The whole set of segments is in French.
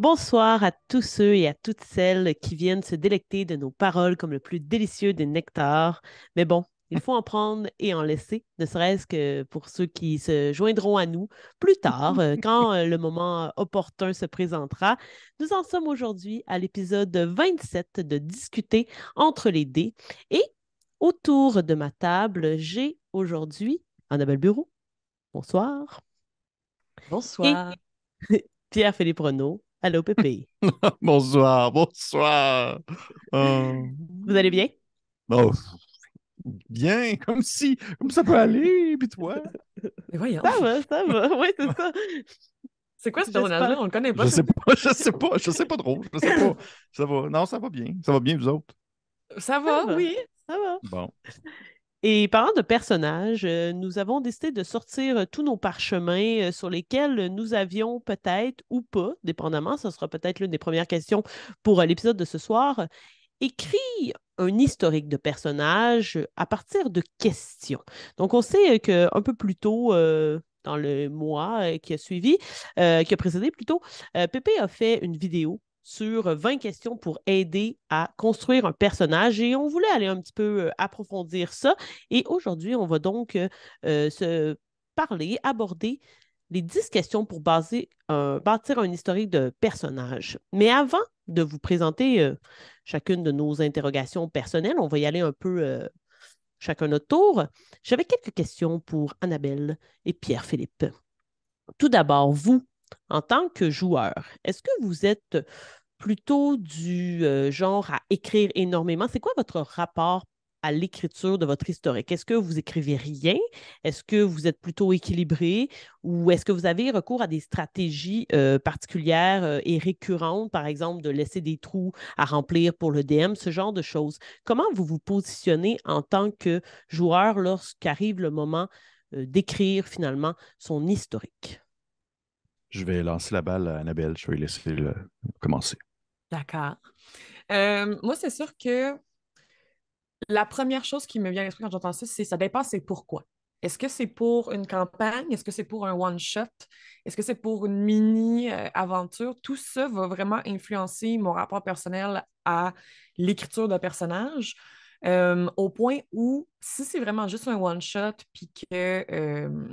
Bonsoir à tous ceux et à toutes celles qui viennent se délecter de nos paroles comme le plus délicieux des nectars. Mais bon, il faut en prendre et en laisser, ne serait-ce que pour ceux qui se joindront à nous plus tard, euh, quand euh, le moment opportun se présentera. Nous en sommes aujourd'hui à l'épisode 27 de Discuter entre les dés. Et autour de ma table, j'ai aujourd'hui Annabelle Bureau. Bonsoir. Bonsoir. Pierre-Philippe Renaud. Allô, Pépé. bonsoir, bonsoir. Euh, Vous allez bien? Oh, bien, comme si, comme ça peut aller, puis toi? Mais voyons. Ça va, ça va, oui, c'est ça. C'est quoi ce personnage-là? On le connaît pas. Je sais pas, je sais pas, je sais pas trop, je sais pas. Ça va, non, ça va bien, ça va bien, vous autres? Ça va, oui, ça va. Bon. Et parlant de personnages, euh, nous avons décidé de sortir euh, tous nos parchemins euh, sur lesquels nous avions peut-être ou pas, dépendamment, ce sera peut-être l'une des premières questions pour l'épisode de ce soir, écrit un historique de personnages à partir de questions. Donc, on sait qu'un peu plus tôt, dans le mois qui a suivi, qui a précédé plutôt, Pépé a fait une vidéo sur 20 questions pour aider à construire un personnage et on voulait aller un petit peu euh, approfondir ça. Et aujourd'hui, on va donc euh, euh, se parler, aborder les 10 questions pour bâtir un historique de personnage. Mais avant de vous présenter chacune de nos interrogations personnelles, on va y aller un peu chacun notre tour. J'avais quelques questions pour Annabelle et Pierre-Philippe. Tout d'abord, vous, en tant que joueur, est-ce que vous êtes plutôt du euh, genre à écrire énormément? C'est quoi votre rapport à l'écriture de votre historique? Est-ce que vous écrivez rien? Est-ce que vous êtes plutôt équilibré? Ou est-ce que vous avez recours à des stratégies euh, particulières euh, et récurrentes, par exemple de laisser des trous à remplir pour le DM, ce genre de choses? Comment vous vous positionnez en tant que joueur lorsqu'arrive le moment d'écrire finalement son historique? Je vais lancer la balle à Annabelle. Je vais laisser commencer. D'accord. Euh, moi, c'est sûr que la première chose qui me vient à l'esprit quand j'entends ça, c'est ça dépend, c'est pourquoi. Est-ce que c'est pour une campagne? Est-ce que c'est pour un one-shot? Est-ce que c'est pour une mini-aventure? Tout ça va vraiment influencer mon rapport personnel à l'écriture de personnage. Euh, au point où, si c'est vraiment juste un one-shot, puis que euh,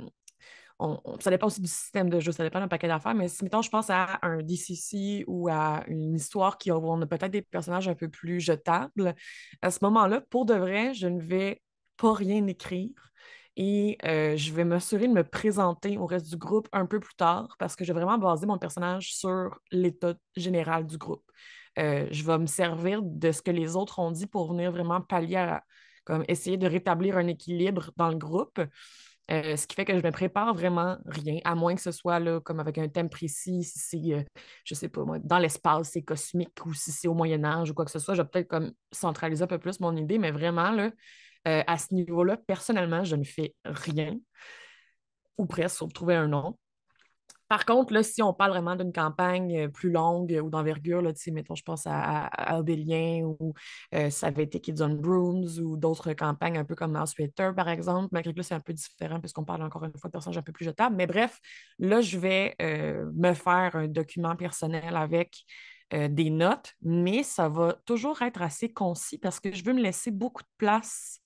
ça dépend aussi du système de jeu, ça dépend d'un paquet d'affaires, mais si, mettons, je pense à un DCC ou à une histoire qui, on a peut-être des personnages un peu plus jetables, à ce moment-là, pour de vrai, je ne vais pas rien écrire et euh, je vais m'assurer de me présenter au reste du groupe un peu plus tard parce que je vais vraiment baser mon personnage sur l'état général du groupe. Euh, je vais me servir de ce que les autres ont dit pour venir vraiment pallier à, comme essayer de rétablir un équilibre dans le groupe. Euh, ce qui fait que je ne me prépare vraiment rien, à moins que ce soit là, comme avec un thème précis, si c'est, je euh, je sais pas moi, dans l'espace, c'est cosmique ou si c'est au Moyen Âge ou quoi que ce soit, je vais peut-être comme centraliser un peu plus mon idée, mais vraiment, là, euh, à ce niveau-là, personnellement, je ne fais rien, ou presque, sauf trouver un nom. Par contre, là, si on parle vraiment d'une campagne euh, plus longue euh, ou d'envergure, mettons, je pense à, à, ou euh, ça avait été Kids on Brooms ou d'autres campagnes un peu comme Mouse Twitter, par exemple, malgré que là, c'est un peu différent puisqu'on parle encore une fois de personnages un peu plus jetables. Mais bref, là, je vais me faire un document personnel avec des notes, mais ça va toujours être assez concis parce que je veux me laisser beaucoup de place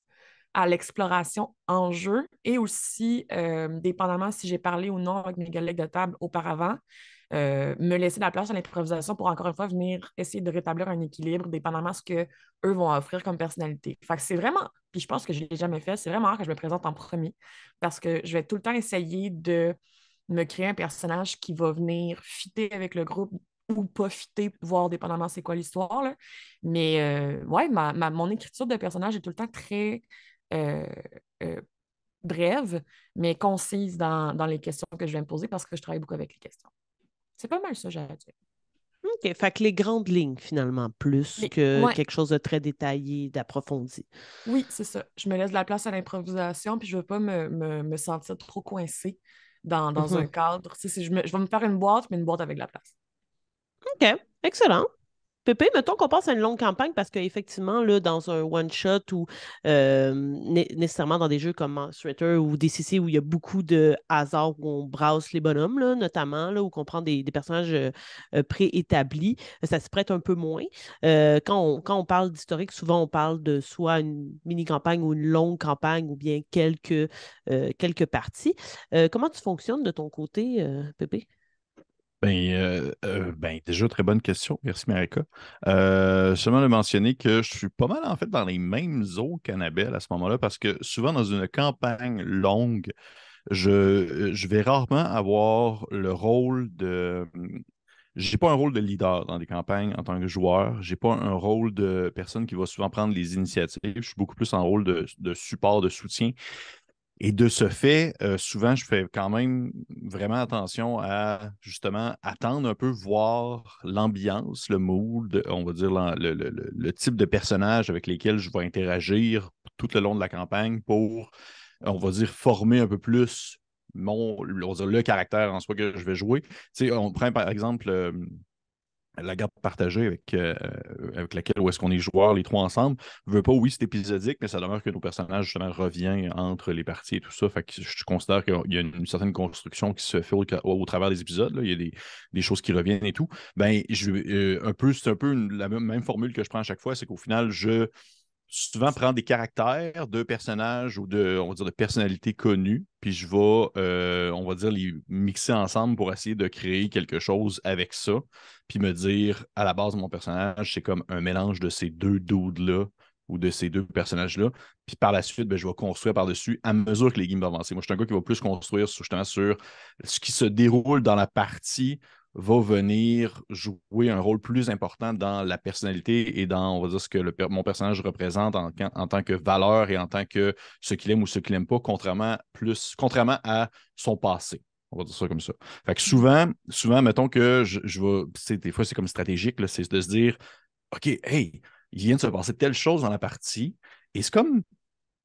à l'exploration en jeu et aussi, euh, dépendamment si j'ai parlé ou non avec mes collègues de table auparavant, euh, me laisser de la place à l'improvisation pour encore une fois venir essayer de rétablir un équilibre, dépendamment de ce qu'eux vont offrir comme personnalité. Fait que c'est vraiment, puis je pense que je ne l'ai jamais fait, c'est vraiment rare que je me présente en premier parce que je vais tout le temps essayer de me créer un personnage qui va venir fitter avec le groupe ou pas fitter, voir dépendamment c'est quoi l'histoire. Mais euh, ouais, ma, mon écriture de personnage est tout le temps très brève, mais concise dans, les questions que je vais me poser parce que je travaille beaucoup avec les questions. C'est pas mal ça, à dire. OK. Fait que les grandes lignes, finalement, plus que quelque chose de très détaillé, d'approfondi. Oui, c'est ça. Je me laisse de la place à l'improvisation, puis je ne veux pas me, sentir trop coincée dans, un mm-hmm. cadre. je, je vais me faire une boîte, mais une boîte avec de la place. OK. Excellent. Pépé, mettons qu'on passe à une longue campagne parce qu'effectivement, dans un one-shot ou nécessairement dans des jeux comme Monster ou DCC où il y a beaucoup de hasard où on brasse les bonhommes, notamment, là, où on prend des, personnages euh, euh, préétablis, ça se prête un peu moins. quand, on, quand on parle d'historique, souvent on parle de soit une mini-campagne ou une longue campagne ou bien quelques, quelques parties. comment tu fonctionnes de ton côté, Pépé? Ben, euh, euh, ben, déjà, très bonne question. Merci, Marika. Euh, seulement de mentionner que je suis pas mal, en fait, dans les mêmes eaux qu'Annabelle à ce moment-là, parce que souvent, dans une campagne longue, je, je vais rarement avoir le rôle de. J'ai pas un rôle de leader dans des campagnes en tant que joueur. J'ai pas un rôle de personne qui va souvent prendre les initiatives. Je suis beaucoup plus en rôle de, de support, de soutien. Et de ce fait, euh, souvent, je fais quand même vraiment attention à justement attendre un peu, voir l'ambiance, le mood, on va dire le, type de personnage avec lesquels je vais interagir tout le long de la campagne pour, on va dire, former un peu plus mon, le caractère en soi que je vais jouer. Tu on prend par exemple la garde partagée avec, euh, avec laquelle où est-ce qu'on est joueurs, les trois ensemble. Je veux pas, oui, c'est épisodique, mais ça demeure que nos personnages, justement, reviennent entre les parties et tout ça. Fait que je considère qu'il y a une, certaine construction qui se fait au, travers des épisodes. Il y a des, choses qui reviennent et tout. Ben, je, euh, un peu, c'est un peu la même formule que je prends à chaque fois, c'est qu'au final, je souvent prendre des caractères de personnages ou de, on va dire, de personnalités connues, puis je vais, euh, on va dire, les mixer ensemble pour essayer de créer quelque chose avec ça, puis me dire, à la base mon personnage, c'est comme un mélange de ces deux dudes-là ou de ces deux personnages-là. Puis par la suite, ben, je vais construire par-dessus à mesure que les games vont avancer. Moi, je suis un gars qui va plus construire justement sur ce qui se déroule dans la partie va venir jouer un rôle plus important dans la personnalité et dans, on va dire, ce que mon personnage représente en, tant que valeur et en tant que ce qu'il aime ou ce qu'il n'aime pas, contrairement, plus, contrairement à son passé. On va dire ça comme ça. Fait que souvent, souvent, mettons que je, je vais, des fois, c'est comme stratégique, c'est de se dire, OK, hey, il vient de se passer telle chose dans la partie, et c'est comme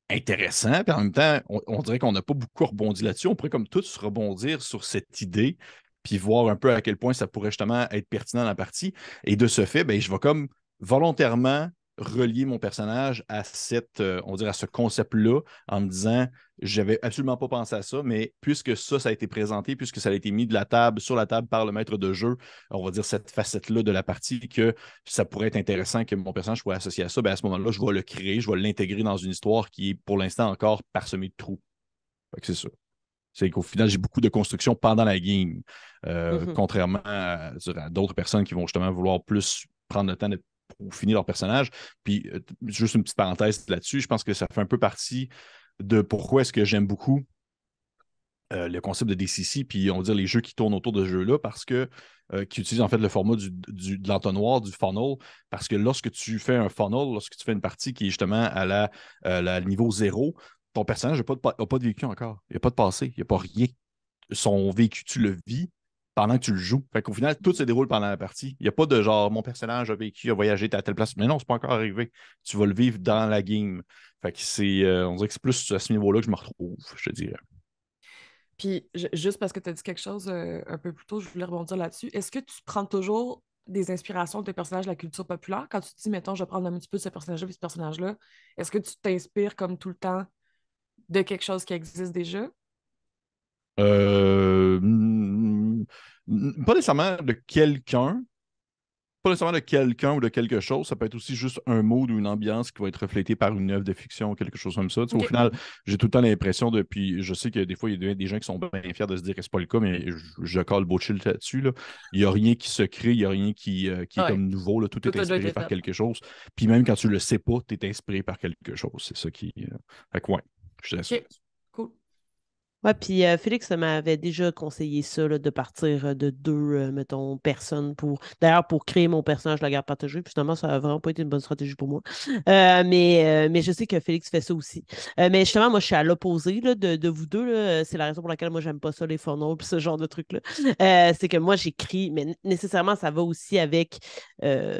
intéressant, puis en même temps, on, on dirait qu'on n'a pas beaucoup rebondi là-dessus. On pourrait comme tous rebondir sur cette idée puis voir un peu à quel point ça pourrait justement être pertinent dans la partie. Et de ce fait, ben, je vais comme volontairement relier mon personnage à cette, euh, on à ce concept-là en me disant j'avais absolument pas pensé à ça, mais puisque ça, ça a été présenté, puisque ça a été mis de la table, sur la table par le maître de jeu, on va dire cette facette-là de la partie, que ça pourrait être intéressant que mon personnage soit associé à ça, ben à ce moment-là, je vais le créer, je vais l'intégrer dans une histoire qui est pour l'instant encore parsemée de trous. C'est ça. C'est qu'au final, j'ai beaucoup de construction pendant la game, euh, mm-hmm. contrairement à, d'autres personnes qui vont justement vouloir plus prendre le temps de, pour finir leur personnage. Puis, euh, juste une petite parenthèse là-dessus, je pense que ça fait un peu partie de pourquoi est-ce que j'aime beaucoup euh, le concept de DCC, puis on va dire les jeux qui tournent autour de ce jeu-là, parce que qui utilisent en fait le format du, de l'entonnoir, du funnel, parce que lorsque tu fais un funnel, lorsque tu fais une partie qui est justement à la, la niveau zéro, ton personnage n'a pas, pas, de vécu encore. Il n'y a pas de passé. Il n'y a pas rien. Son vécu, tu le vis pendant que tu le joues. Fait qu'au final, tout se déroule pendant la partie. Il n'y a pas de genre, mon personnage a vécu, a voyagé à telle place. Mais non, c'est pas encore arrivé. Tu vas le vivre dans la game. Fait que c'est, euh, on dirait que c'est plus à ce niveau-là que je me retrouve, je te dirais. Puis, juste parce que tu as dit quelque chose euh, un peu plus tôt, je voulais rebondir là-dessus. Est-ce que tu prends toujours des inspirations de tes personnages de la culture populaire? Quand tu te dis, mettons, je vais prendre un petit peu de ce personnage-là et ce personnage-là, est-ce que tu t'inspires comme tout le temps de quelque chose qui existe déjà? Euh, pas nécessairement de quelqu'un, pas nécessairement de quelqu'un ou de quelque chose. Ça peut être aussi juste un mood ou une ambiance qui va être reflété par une œuvre de fiction ou quelque chose comme ça. Au final, j'ai tout le temps l'impression depuis. Je sais que des fois, il y a des gens qui sont bien fiers de se dire que c'est pas le cas, mais je, je colle chill là-dessus. Là. Il n'y a rien qui se crée, il n'y a rien qui, euh, qui est comme nouveau. Là. Tout, est inspiré par quelque chose. Puis même quand tu le sais pas, tu es inspiré par quelque chose. C'est ça qui. Euh, fait que ouais. Je sais. Ouais, puis euh, Félix m'avait déjà conseillé ça, de partir euh, de deux, euh, mettons, personnes pour. D'ailleurs, pour créer mon personnage de la guerre partagée. Puis finalement, ça n'a vraiment pas été une bonne stratégie pour moi. mais, mais je sais que Félix fait ça aussi. mais justement, moi, je suis à l'opposé de, de, vous deux. C'est la raison pour laquelle moi, j'aime pas ça, les funnels, puis ce genre de trucs-là. c'est que moi, j'écris, mais nécessairement, ça va aussi avec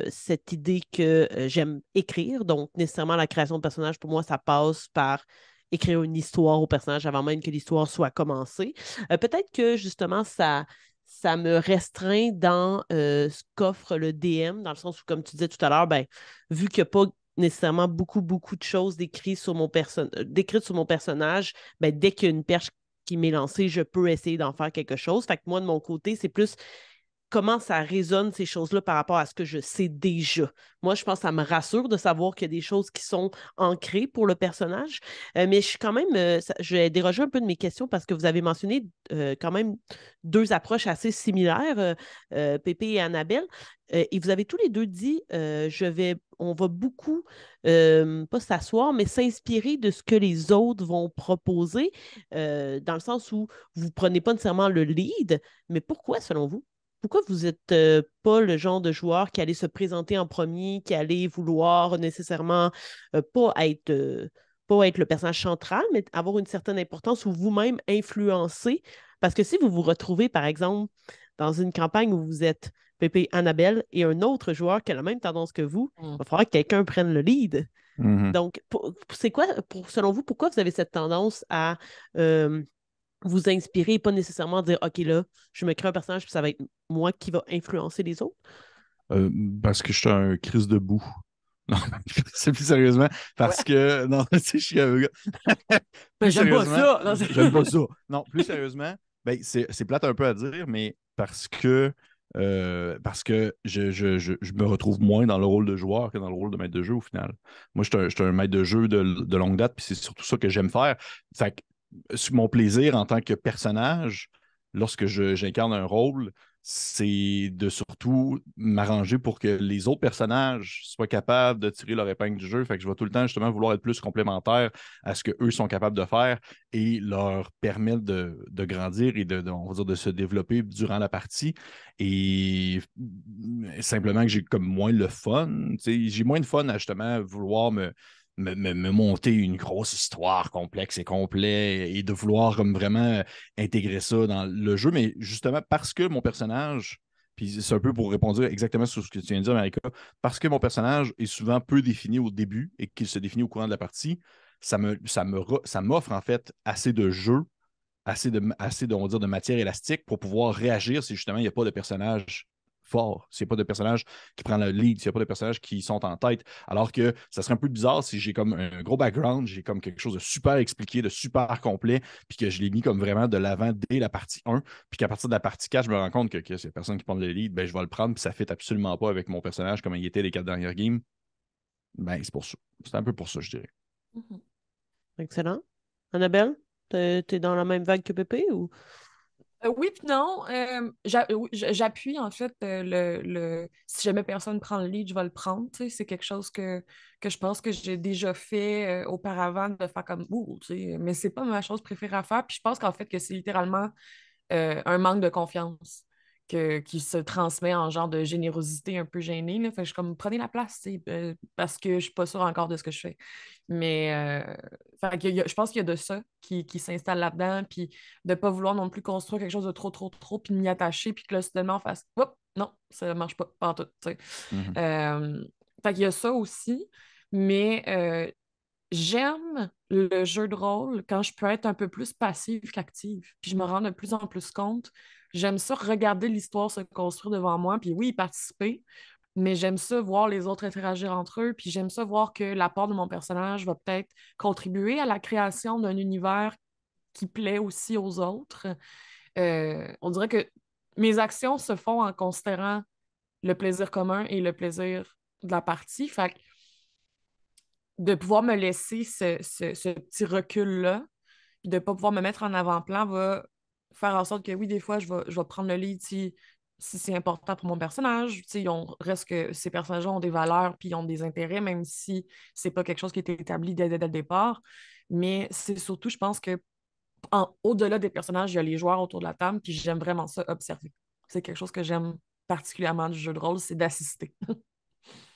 cette idée que j'aime écrire. Donc, nécessairement, la création de personnage, pour moi, ça passe par écrire une histoire au personnage avant même que l'histoire soit commencée. Euh, peut-être que justement, ça, ça me restreint dans euh, ce qu'offre le DM, dans le sens où, comme tu disais tout à l'heure, ben, vu qu'il n'y a pas nécessairement beaucoup, beaucoup de choses décrites sur mon, perso décrites sur mon personnage, ben, dès qu'il y a une perche qui m'est lancée, je peux essayer d'en faire quelque chose. Fait que moi, de mon côté, c'est plus comment ça résonne ces choses-là par rapport à ce que je sais déjà. Moi, je pense que ça me rassure de savoir qu'il y a des choses qui sont ancrées pour le personnage. Euh, mais je suis quand même, euh, je vais déroger un peu de mes questions parce que vous avez mentionné euh, quand même deux approches assez similaires, Pépé et Annabelle. et vous avez tous les deux dit, je vais, on va beaucoup, pas s'asseoir, mais s'inspirer de ce que les autres vont proposer, dans le sens où vous ne prenez pas nécessairement le lead. Mais pourquoi, selon vous? Pourquoi vous n'êtes euh, pas le genre de joueur qui allait se présenter en premier, qui allait vouloir nécessairement euh, pas être euh, pas être le personnage central, mais avoir une certaine importance ou vous-même influencer? Parce que si vous vous retrouvez, par exemple, dans une campagne où vous êtes Pépé Annabelle et un autre joueur qui a la même tendance que vous, il mmh. va falloir que quelqu'un prenne le lead. Mmh Donc, c'est quoi, pour, selon vous, pourquoi vous avez cette tendance à vous inspirer pas nécessairement dire OK, là, je me crée un personnage, puis ça va être moi qui va influencer les autres? Euh, parce que je suis un crise de boue. Non, c'est plus sérieusement. Parce que. Non, tu sais, je suis un gars. j'aime pas ça. J'aime pas ça. Non, plus sérieusement, ben, c'est plate un peu à dire, mais parce que. Euh, parce que je, je, je, me retrouve moins dans le rôle de joueur que dans le rôle de maître de jeu au final. Moi, je suis un, maître de jeu de, de longue date, puis c'est surtout ça que j'aime faire. Fait que mon plaisir en tant que personnage, lorsque j'incarne un rôle, c'est de surtout m'arranger pour que les autres personnages soient capables de tirer leur épingle du jeu. Fait que je vais tout le temps justement vouloir être plus complémentaire à ce qu'eux sont capables de faire et leur permettre de, grandir et de, de se développer durant la partie. Et simplement que j'ai comme moins le fun. J'ai moins de fun à justement vouloir me, me, monter une grosse histoire complexe et complète et de vouloir vraiment intégrer ça dans le jeu. Mais justement, parce que mon personnage, puis c'est un peu pour répondre exactement sur ce que tu viens de dire, Marika, parce que mon personnage est souvent peu défini au début et qu'il se définit au courant de la partie, ça me, ça me, m'offre en fait assez de jeu, assez de, assez de, on de matière élastique pour pouvoir réagir si justement il n'y a pas de personnage fort, s'il n'y a pas de personnage qui prend le lead, s'il n'y a pas de personnages qui sont en tête. Alors que ça serait un peu bizarre si j'ai comme un gros background, j'ai comme quelque chose de super expliqué, de super complet, puis que je l'ai mis comme vraiment de l'avant dès la partie 1, puis qu'à partir de la partie 4, je me rends compte que, que c'est personne qui prend le lead, ben, je vais le prendre, puis ça ne fait absolument pas avec mon personnage comme il était les quatre dernières games. Ben, c'est pour ça. C'est un peu pour ça, je dirais. Mm-hmm. Excellent. Annabelle, tu es dans la même vague que Pépé ou? Euh, oui, puis non. Euh, j'appuie en fait euh, le, Si jamais personne prend le lead, je vais le prendre. C'est quelque chose que, je pense que j'ai déjà fait auparavant de faire comme ouh, mais c'est pas ma chose préférée à faire. Puis je pense qu'en fait que c'est littéralement un manque de confiance qui se transmet en genre de générosité un peu gênée. Là. Fait je comme, prenez la place, euh, parce que je suis pas sûre encore de ce que je fais. Mais euh, je pense qu'il y a de ça qui, s'installe là-dedans, puis de pas vouloir non plus construire quelque chose de trop, trop, trop, puis m'y attacher, puis que là, soudainement, on fasse, non, ça marche pas, pas en tout. Mm-hmm. Euh, fait qu'il y a ça aussi, mais j'aime le jeu de rôle quand je peux être un peu plus passive qu'active. Puis je me rends de plus en plus compte J'aime ça regarder l'histoire se construire devant moi, puis oui, participer, mais j'aime ça voir les autres interagir entre eux, puis j'aime ça voir que l'apport de mon personnage va peut-être contribuer à la création d'un univers qui plaît aussi aux autres. Euh, on dirait que mes actions se font en considérant le plaisir commun et le plaisir de la partie. Fait de pouvoir me laisser ce, petit recul-là, de ne pas pouvoir me mettre en avant-plan va faire en sorte que oui, des fois, je vais, prendre le lead si, si c'est important pour mon personnage. On reste ces personnages ont des valeurs puis ont des intérêts, même si c'est pas quelque chose qui était établi dès, dès, le départ. Mais c'est surtout, je pense que au-delà des personnages, il y a les joueurs autour de la table, puis j'aime vraiment ça observer. C'est quelque chose que j'aime particulièrement du jeu de rôle, c'est d'assister.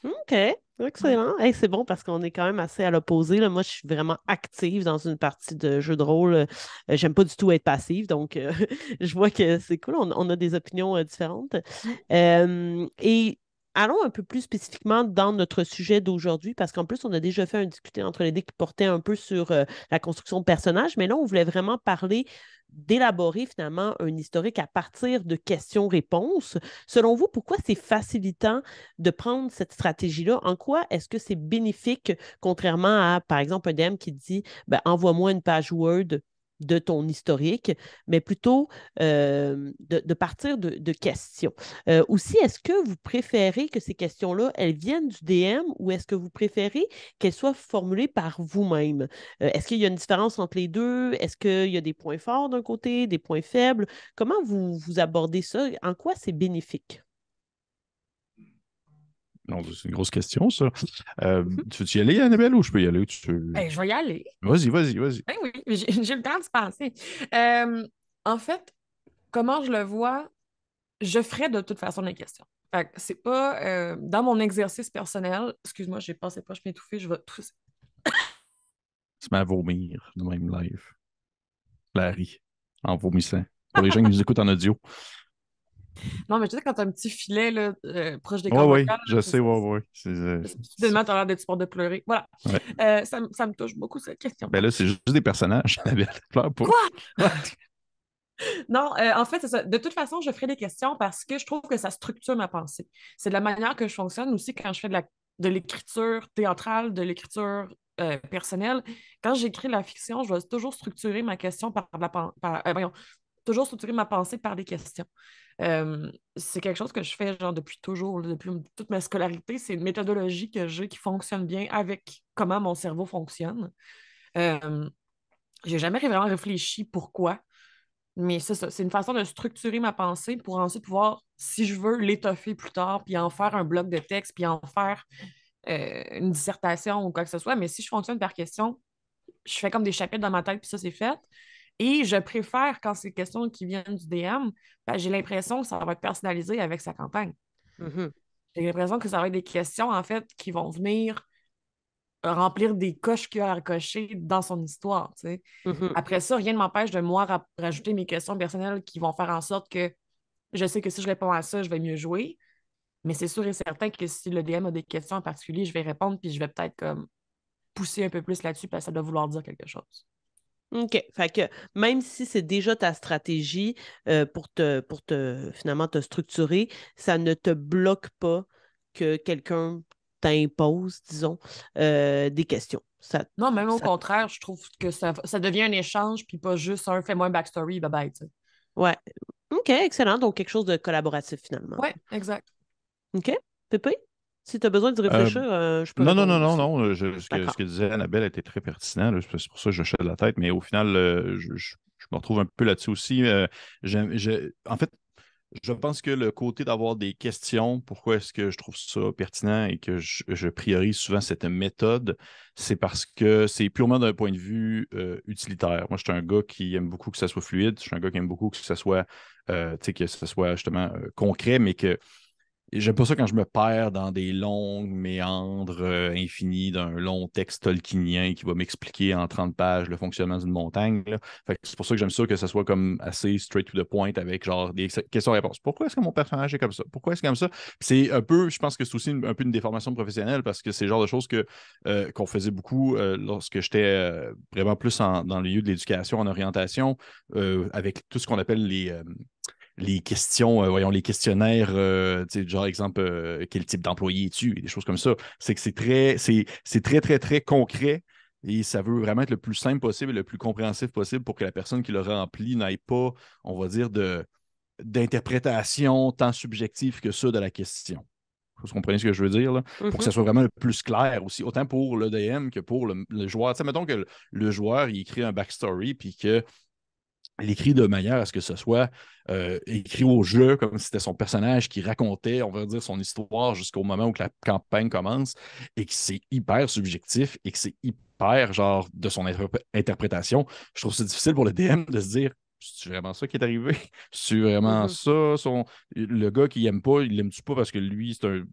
OK, excellent. c'est bon parce qu'on est quand même assez à l'opposé. Moi, je suis vraiment active dans une partie de jeu de rôle. Euh, j'aime pas du tout être passive, donc euh, je vois que c'est cool. On, a des opinions euh, différentes. et allons un peu plus spécifiquement dans notre sujet d'aujourd'hui, parce qu'en plus, on a déjà fait un discuté entre les deux qui portait un peu sur euh, la construction de personnages, mais là, on voulait vraiment parler d'élaborer finalement un historique à partir de questions-réponses. Selon vous, pourquoi c'est facilitant de prendre cette stratégie-là? En quoi est-ce que c'est bénéfique, contrairement à, par exemple, un DM qui dit ben, envoie-moi une page Word de ton historique, mais plutôt euh, de, partir de, questions. Euh, aussi, est-ce que vous préférez que ces questions-là, elles viennent du DM ou est-ce que vous préférez qu'elles soient formulées par vous-même? Euh, est-ce qu'il y a une différence entre les deux? Est-ce qu'il y a des points forts d'un côté, des points faibles? Comment vous, vous abordez ça? En quoi c'est bénéfique? C'est une grosse question, ça. Euh, tu veux y aller, Annabelle, ou je peux y aller? Ben, je vais y aller. Vas-y, vas-y, vas-y. Ben oui, j'ai le temps de se penser. Euh, en fait, comment je le vois, je ferai de toute façon les questions. c'est pas euh, dans mon exercice personnel. Excuse-moi, j'ai passé pas, je m'étouffer, je vais tout. Tu m'as vomir de même live. Larry, en vomissant. Pour les gens qui nous écoutent en audio. Non, mais tu sais, quand t'as un petit filet là, euh, proche des cordes. Oui, oui, je sais, oui, oui. Euh, Soudainement, t'as l'air d'être sport de pleurer. Voilà. Euh, ça, ça, me touche beaucoup, cette question. Ben là, c'est juste des personnages. Quoi? non, en fait, ça. de toute façon, je ferai des questions parce que je trouve que ça structure ma pensée. C'est de la manière que je fonctionne aussi quand je fais de, la, de l'écriture théâtrale, de l'écriture personnelle. Quand j'écris la fiction, je vais toujours structurer ma question par la par, voyons, toujours structurer ma pensée par des questions. Euh, c'est quelque chose que je fais genre depuis toujours, depuis toute ma scolarité. C'est une méthodologie que j'ai qui fonctionne bien avec comment mon cerveau fonctionne. Euh, j'ai jamais vraiment réfléchi pourquoi, mais c'est ça. C'est une façon de structurer ma pensée pour ensuite pouvoir, si je veux, l'étoffer plus tard, puis en faire un bloc de texte, puis en faire euh, une dissertation ou quoi que ce soit. Mais si je fonctionne par question, je fais comme des chapitres dans ma tête, puis ça, c'est fait. Et je préfère, quand c'est des questions qui viennent du DM, ben, j'ai l'impression que ça va être personnalisé avec sa campagne. Mm-hmm. J'ai l'impression que ça va être des questions, en fait, qui vont venir remplir des coches qu'il a à cocher dans son histoire. Mm-hmm. Après ça, rien ne m'empêche de moi rajouter mes questions personnelles qui vont faire en sorte que je sais que si je réponds à ça, je vais mieux jouer. Mais c'est sûr et certain que si le DM a des questions en particulier, je vais répondre puis je vais peut-être comme pousser un peu plus là-dessus parce que ça doit vouloir dire quelque chose. OK. Fait que même si c'est déjà ta stratégie euh, pour, te, pour te finalement te structurer, ça ne te bloque pas que quelqu'un t'impose, disons, euh, des questions. Ça, non, même au contraire, je trouve que ça, devient un échange, puis pas juste un fais-moi un backstory, bye bye. Ouais. OK, excellent. Donc, quelque chose de collaboratif finalement. Oui, exact. OK. Pépé? Si tu as besoin de réfléchir, euh, je peux. Non, non, non, non, non. ce, que, disait Annabelle était très pertinent. C'est pour ça que je de la tête. Mais au final, euh, je, me retrouve un peu là-dessus aussi. Euh, en fait, je pense que le côté d'avoir des questions, pourquoi est-ce que je trouve ça pertinent et que je, priorise souvent cette méthode, c'est parce que c'est purement d'un point de vue utilitaire. Moi, je suis un gars qui aime beaucoup que ça soit fluide. Je suis un gars qui aime beaucoup que ça soit, que ça soit justement concret, mais que J'aime pas ça quand je me perds dans des longues méandres euh, infinis d'un long texte tolkienien qui va m'expliquer en 30 pages le fonctionnement d'une montagne. c'est pour ça que j'aime ça que ça soit comme assez straight to the point avec genre des questions-réponses. Pourquoi est-ce que mon personnage est comme ça? Pourquoi est-ce comme ça? c'est un peu, je pense que c'est aussi un peu une déformation professionnelle parce que c'est le genre de choses euh, qu'on faisait beaucoup euh, lorsque j'étais vraiment plus dans le milieu de l'éducation, en orientation, avec tout ce qu'on appelle les les questions, euh, voyons, les questionnaires, euh, genre exemple, euh, quel type d'employé es-tu, des choses comme ça. C'est que c'est très, c'est, très, très, très concret et ça veut vraiment être le plus simple possible et le plus compréhensif possible pour que la personne qui le remplit n'aille pas, on va dire, de, d'interprétation tant subjective que ça de la question. Vous comprenez ce que je veux dire? Là? Pour que ça mm-hmm. soit vraiment le plus clair aussi, autant pour le DM que pour le, joueur. Tu sais, mettons que le, le, joueur, il écrit un backstory, puis que l'écrit de manière à ce que ce soit euh, écrit au jeu comme si c'était son personnage qui racontait, on va dire, son histoire jusqu'au moment où la campagne commence et que c'est hyper subjectif et que c'est hyper genre de son interprétation. Je trouve c'est difficile pour le DM de se dire c'est vraiment ça qui est arrivé? C'est vraiment ça? Son... Le gars qui aime pas, il l'aime-tu pas parce que lui, c'est un.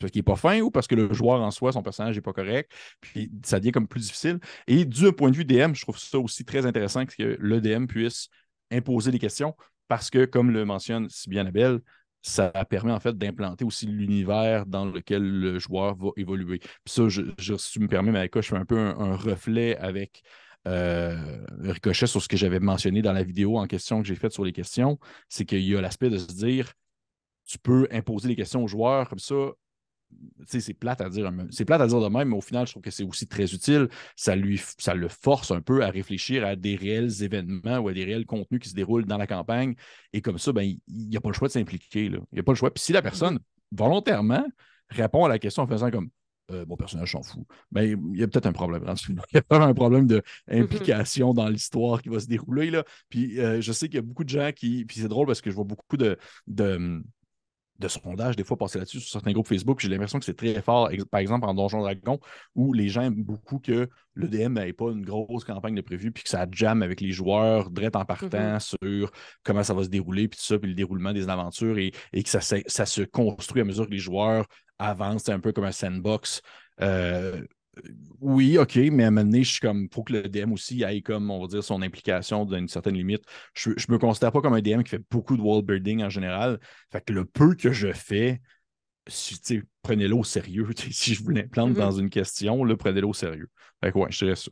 parce qu'il est pas fin ou parce que le joueur en soi, son personnage n'est pas correct? Puis ça devient comme plus difficile? Et du point de vue DM, je trouve ça aussi très intéressant que le DM puisse imposer des questions parce que, comme le mentionne si bien Abel, ça permet en fait d'implanter aussi l'univers dans lequel le joueur va évoluer. Puis ça, je, si tu me permets, Maïka, je fais un peu un, reflet avec euh, Ricochet sur ce que j'avais mentionné dans la vidéo en question que j'ai faite sur les questions. C'est qu'il y a l'aspect de se dire tu peux imposer les questions aux joueurs comme ça c'est plate à dire, c'est plate à dire de même, mais au final, je trouve que c'est aussi très utile. Ça, le force un peu à réfléchir à des réels événements ou à des réels contenus qui se déroulent dans la campagne. Et comme ça, ben, il n'y a pas le choix de s'impliquer. Il n'y a pas le choix. Puis si la personne, volontairement, répond à la question en faisant comme euh, mon personnage s'en fout. Ben, il y a peut-être un problème. Il y a peut-être un problème d'implication dans l'histoire qui va se dérouler. Là. Puis euh, je sais qu'il y a beaucoup de gens qui. Puis c'est drôle parce que je vois beaucoup de, de, de sondage des fois, passer là-dessus sur certains groupes Facebook. J'ai l'impression que c'est très fort, par exemple en Donjon Dragon, où les gens aiment beaucoup que le DM n'ait pas une grosse campagne de prévu, puis que ça jamme avec les joueurs, direct en partant mm-hmm. sur comment ça va se dérouler, puis tout ça, puis le déroulement des aventures, et, que ça, ça, se construit à mesure que les joueurs avancent. C'est un peu comme un sandbox. Euh, oui, OK, mais à un moment donné, je suis comme, faut que le DM aussi ait comme, on va dire, son implication d'une certaine limite. Je ne me considère pas comme un DM qui fait beaucoup de wall building en général. Fait que le peu que je fais, prenez-le au sérieux. Si je vous l'implante mm-hmm. dans une question, prenez-le au sérieux. Fait que ouais, je dirais ça.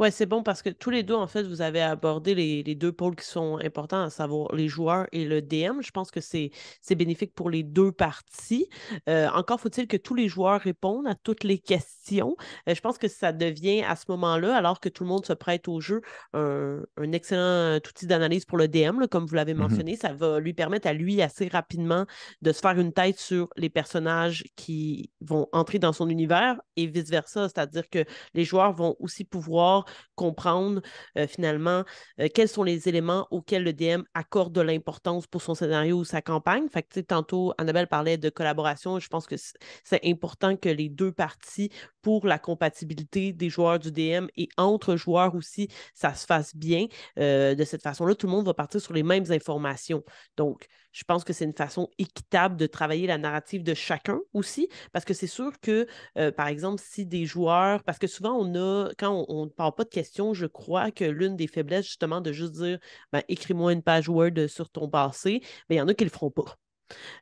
Oui, c'est bon parce que tous les deux, en fait, vous avez abordé les, deux pôles qui sont importants, à savoir les joueurs et le DM. Je pense que c'est bénéfique pour les deux parties. Euh, encore faut-il que tous les joueurs répondent à toutes les questions. Euh, je pense que ça devient à ce moment-là, alors que tout le monde se prête au jeu, un, excellent outil d'analyse pour le DM, comme vous l'avez mm-hmm. mentionné. Ça va lui permettre à lui assez rapidement de se faire une tête sur les personnages qui vont entrer dans son univers et vice-versa. C'est-à-dire que les joueurs vont aussi pouvoir comprendre euh, finalement euh, quels sont les éléments auxquels le DM accorde de l'importance pour son scénario ou sa campagne. Fait que, tantôt, Annabelle parlait de collaboration. Je pense que c'est important que les deux parties, pour la compatibilité des joueurs du DM et entre joueurs aussi, ça se fasse bien. Euh, de cette façon-là, tout le monde va partir sur les mêmes informations. Donc, je pense que c'est une façon équitable de travailler la narrative de chacun aussi, parce que c'est sûr que, euh, par exemple, si des joueurs, parce que souvent on a, quand on ne parle pas de questions, je crois que l'une des faiblesses, justement, de juste dire, ben, écris-moi une page Word sur ton passé, ben, il y en a qui ne le feront pas.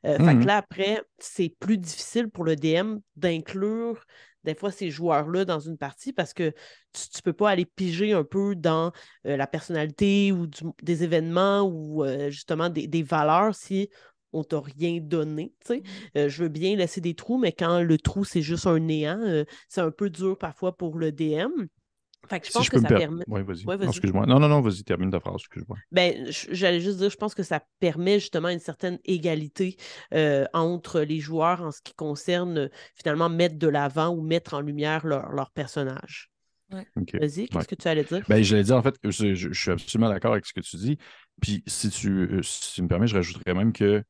Euh, fait que mmh là, après, c'est plus difficile pour le DM d'inclure des fois ces joueurs-là dans une partie parce que tu ne peux pas aller piger un peu dans euh, la personnalité ou des événements ou euh, justement des, valeurs si on t'a rien donné. Mmh. Euh, je veux bien laisser des trous, mais quand le trou, c'est juste un néant, c'est un peu dur parfois pour le DM. Fait que je pense que ça permet. Oui, vas-y. excuse-moi. Non, non, non, vas-y, termine ta phrase, excuse-moi. Ben, j'allais juste dire, je pense que ça permet justement une certaine égalité euh, entre les joueurs en ce qui concerne euh, finalement mettre de l'avant ou mettre en lumière leur, leur personnage. Vas-y, qu'est-ce que tu allais dire? Ben, j'allais dire, en fait, je, je, suis absolument d'accord avec ce que tu dis. Puis, si tu, euh, si tu me permets, je rajouterais même que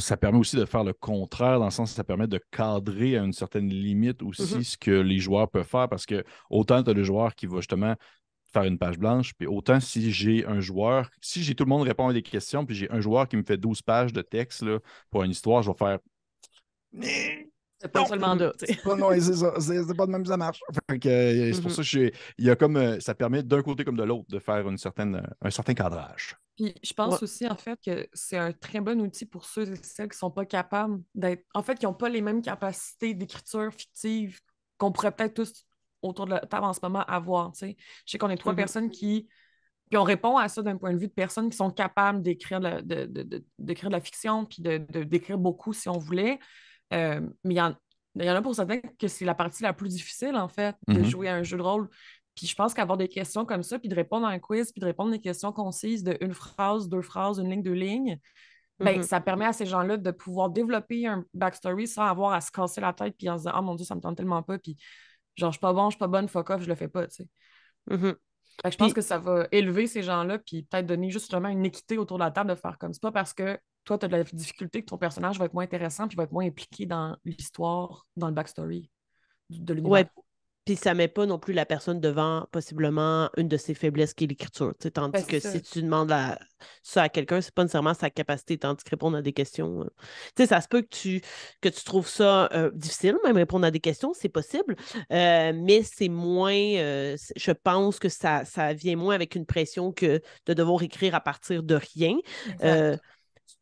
ça permet aussi de faire le contraire, dans le sens que ça permet de cadrer à une certaine limite aussi mm-hmm. ce que les joueurs peuvent faire, parce que autant tu as le joueur qui va justement faire une page blanche, puis autant si j'ai un joueur, si j'ai tout le monde répond à des questions, puis j'ai un joueur qui me fait 12 pages de texte là, pour une histoire, je vais faire c'est pas seulement deux. C'est pas, pas de même ça marche. Euh, c'est pour mm-hmm. ça que il y a comme, euh, ça permet d'un côté comme de l'autre de faire une certaine, un certain cadrage. Puis je pense aussi, en fait, que c'est un très bon outil pour ceux et celles qui ne sont pas capables d'être. En fait, qui n'ont pas les mêmes capacités d'écriture fictive qu'on pourrait peut-être tous autour de la table en ce moment avoir. Je sais qu'on est trois mm-hmm. personnes qui. Puis on répond à ça d'un point de vue de personnes qui sont capables d'écrire de, de, de, de, la fiction, puis d'écrire beaucoup si on voulait. Euh, mais il y, en, a pour certains que c'est la partie la plus difficile, en fait, de mm-hmm. jouer à un jeu de rôle. Puis je pense qu'avoir des questions comme ça, puis de répondre à un quiz, puis de répondre à des questions concises de une phrase, deux phrases, une ligne, deux lignes, ben, mm-hmm. ça permet à ces gens-là de pouvoir développer un backstory sans avoir à se casser la tête puis en se disant « Oh mon Dieu, ça me tente tellement pas », puis genre « Je suis pas bon, je suis pas bonne, fuck off, je le fais pas », tu sais. Mm-hmm. je pense que ça va élever ces gens-là puis peut-être donner justement une équité autour de la table de faire comme c'est pas parce que toi, tu as de la difficulté que ton personnage va être moins intéressant puis va être moins impliqué dans l'histoire, dans le backstory de l'univers. Ouais. Puis ça met pas non plus la personne devant possiblement une de ses faiblesses qui est l'écriture. Tandis ben, que si tu demandes ça à quelqu'un, c'est pas nécessairement sa capacité, tandis que répondre à des questions. Euh, sais, ça se peut que tu, que tu trouves ça euh, difficile, même répondre à des questions, c'est possible. Euh, mais c'est moins. je pense que ça, ça vient moins avec une pression que de devoir écrire à partir de rien.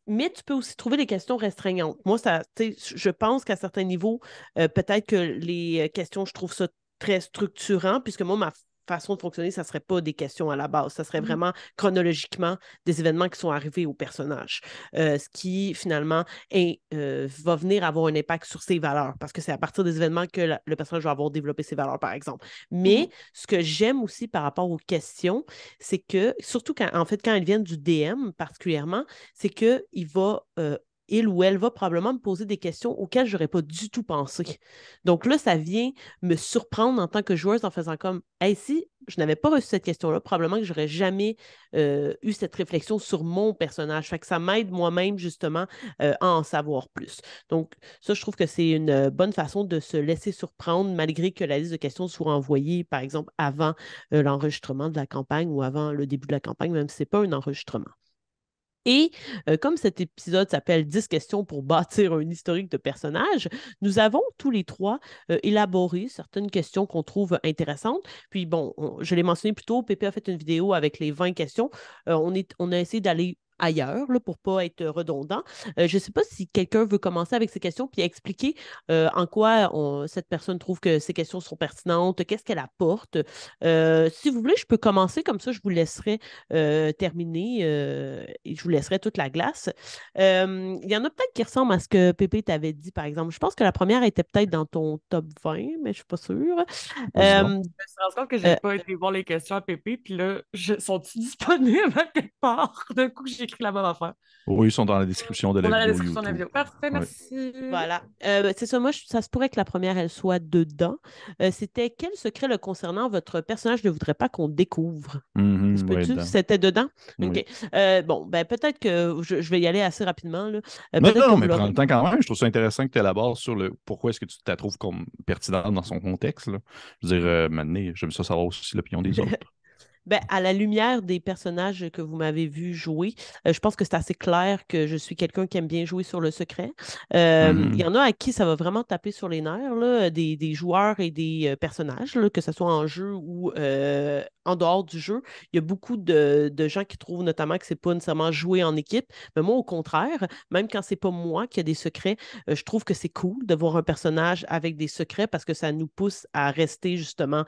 Mais tu peux aussi trouver des questions restreignantes. Moi, ça, je pense qu'à certains niveaux, euh, peut-être que les questions, je trouve ça très structurant, puisque moi, ma façon de fonctionner, ça ne serait pas des questions à la base. Ça serait mmh vraiment chronologiquement des événements qui sont arrivés au personnage. Euh, ce qui, finalement, euh, va venir avoir un impact sur ses valeurs, parce que c'est à partir des événements que le personnage va avoir développé ses valeurs, par exemple. Mais mmh ce que j'aime aussi par rapport aux questions, c'est que, surtout quand, en fait, quand elles viennent du DM particulièrement, c'est qu'il va euh, il ou elle va probablement me poser des questions auxquelles je n'aurais pas du tout pensé. Donc là, ça vient me surprendre en tant que joueuse en faisant comme si je n'avais pas reçu cette question-là, probablement que je n'aurais jamais euh, eu cette réflexion sur mon personnage. Fait que ça m'aide moi-même justement euh, à en savoir plus. Donc, ça, je trouve que c'est une euh, bonne façon de se laisser surprendre malgré que la liste de questions soit envoyée, par exemple, avant l'enregistrement de la campagne ou avant le début de la campagne, même si ce n'est pas un enregistrement. Et comme cet épisode s'appelle 10 questions pour bâtir un historique de personnages, nous avons tous les trois élaboré certaines questions qu'on trouve intéressantes. Puis bon, je l'ai mentionné plus tôt, Pépé a fait une vidéo avec les 20 questions. On, est, on a essayé d'aller ailleurs là, pour ne pas être redondant. Euh, je ne sais pas si quelqu'un veut commencer avec ces questions puis expliquer euh, en quoi cette personne trouve que ces questions sont pertinentes, qu'est-ce qu'elle apporte. Euh, si vous voulez, je peux commencer comme ça, je vous laisserai terminer et je vous laisserai toute la glace. Il y en a peut-être qui ressemblent à ce que Pépé t'avait dit, par exemple. Je pense que la première était peut-être dans ton top 20, mais je ne suis pas sûre. je me suis compte que je n'ai pas été voir les questions à Pépé, puis là, sont-ils disponibles à quelque part? D'un coup, j'ai écrit la bonne affaire. Oui, ils sont dans la description de la, dans vidéo. la description de la vidéo. Parfait, merci. Voilà. Euh, c'est ça, moi, ça se pourrait que la première, elle soit dedans. Euh, c'était quel secret le concernant votre personnage ne voudrait pas qu'on découvre? Mm-hmm, C'était dedans? OK. Euh, bon, ben peut-être que je, vais y aller assez rapidement. Là. non, non, mais prends le temps quand même. Je trouve ça intéressant que tu élabores sur le pourquoi est-ce que tu la trouves comme pertinente dans son contexte. Là. Je veux dire, maintenant, j'aime ça savoir aussi l'opinion des autres. Ben, à la lumière des personnages que vous m'avez vu jouer, euh, je pense que c'est assez clair que je suis quelqu'un qui aime bien jouer sur le secret. Euh, il y mm-hmm. en a à qui ça va vraiment taper sur les nerfs, là, des, joueurs et des euh, personnages, là, que ce soit en jeu ou en dehors du jeu. Il y a beaucoup de, gens qui trouvent notamment que c'est pas nécessairement jouer en équipe. Mais moi, au contraire, même quand c'est pas moi qui a des secrets, je trouve que c'est cool de voir un personnage avec des secrets parce que ça nous pousse à rester justement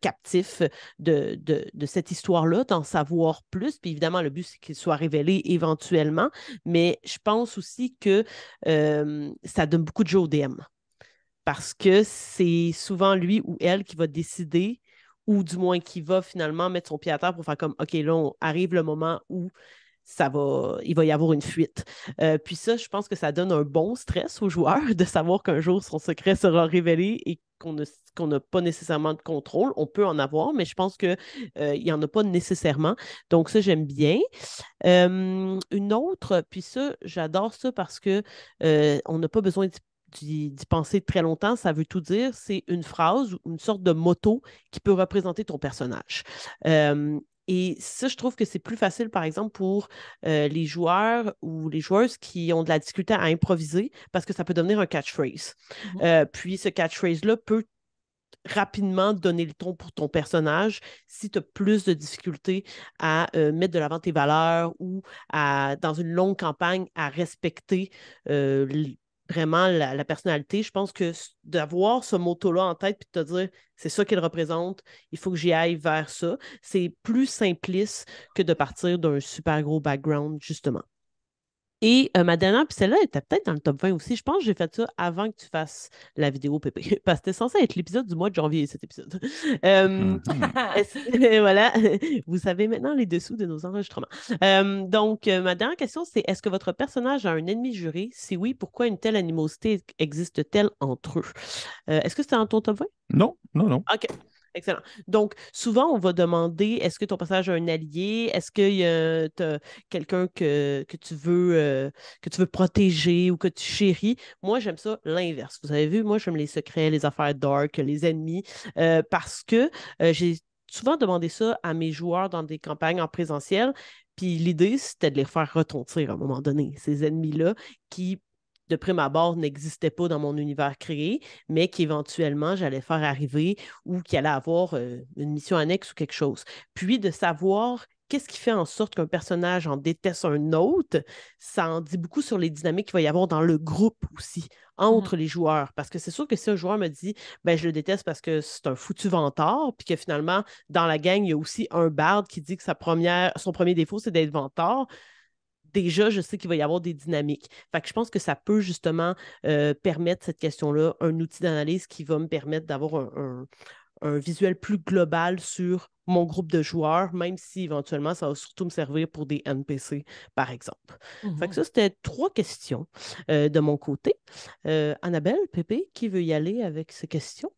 captifs de de cette histoire-là, d'en savoir plus. Puis évidemment, le but, c'est qu'il soit révélé éventuellement. Mais je pense aussi que ça donne beaucoup de jeu au DM. Parce que c'est souvent lui ou elle qui va décider, ou du moins qui va finalement mettre son pied à terre pour faire comme OK, là, on arrive le moment où ça va, il va y avoir une fuite. Euh, puis ça, je pense que ça donne un bon stress aux joueurs de savoir qu'un jour son secret sera révélé et qu'on n'a pas nécessairement de contrôle. On peut en avoir, mais je pense qu'il euh, n'y en a pas nécessairement. Donc, ça, j'aime bien. Euh, une autre, puis ça, j'adore ça parce que on n'a pas besoin d'y penser très longtemps, ça veut tout dire. C'est une phrase ou une sorte de motto qui peut représenter ton personnage. Et ça, je trouve que c'est plus facile, par exemple, pour euh, les joueurs ou les joueuses qui ont de la difficulté à improviser parce que ça peut devenir un catchphrase. Mmh euh, puis ce catchphrase-là peut rapidement donner le ton pour ton personnage si tu as plus de difficultés à euh, mettre de l'avant tes valeurs ou à, dans une longue campagne, à respecter vraiment la, personnalité. Je pense que d'avoir ce motto-là en tête puis de te dire c'est ça qu'il représente, il faut que j'y aille vers ça, c'est plus simpliste que de partir d'un super gros background, justement. Et euh, ma dernière, puis celle-là était peut-être dans le top 20 aussi. Je pense que j'ai fait ça avant que tu fasses la vidéo, Pépé. Parce que c'était censé être l'épisode du mois de janvier, cet épisode. Euh, mm-hmm. voilà, vous savez maintenant les dessous de nos enregistrements. Euh, donc, ma dernière question, c'est est-ce que votre personnage a un ennemi juré? Si oui, pourquoi une telle animosité existe-t-elle entre eux? est-ce que c'était dans ton top 20? Non, non, non. OK. Excellent. Donc, souvent, on va demander est-ce que ton personnage a un allié? Est-ce qu'il y a quelqu'un que, tu veux, euh, que tu veux protéger ou que tu chéris? Moi, j'aime ça l'inverse. Vous avez vu, moi, j'aime les secrets, les affaires dark, les ennemis, euh, parce que euh, j'ai souvent demandé ça à mes joueurs dans des campagnes en présentiel. Puis l'idée, c'était de les faire retentir à un moment donné, ces ennemis-là qui de prime abord n'existait pas dans mon univers créé, mais qu'éventuellement j'allais faire arriver ou qui allait avoir euh, une mission annexe ou quelque chose. Puis de savoir qu'est-ce qui fait en sorte qu'un personnage en déteste un autre, ça en dit beaucoup sur les dynamiques qu'il va y avoir dans le groupe aussi, entre les joueurs. Parce que c'est sûr que si un joueur me dit, ben je le déteste parce que c'est un foutu vantard, puis que finalement, dans la gang, il y a aussi un barde qui dit que sa première, son premier défaut, c'est d'être vantard déjà, je sais qu'il va y avoir des dynamiques. Fait que je pense que ça peut justement euh, permettre cette question-là, un outil d'analyse qui va me permettre d'avoir un, visuel plus global sur mon groupe de joueurs, même si éventuellement ça va surtout me servir pour des NPC, par exemple. Fait que ça, c'était trois questions euh, de mon côté. Euh, Annabelle, Pépé, qui veut y aller avec ces questions?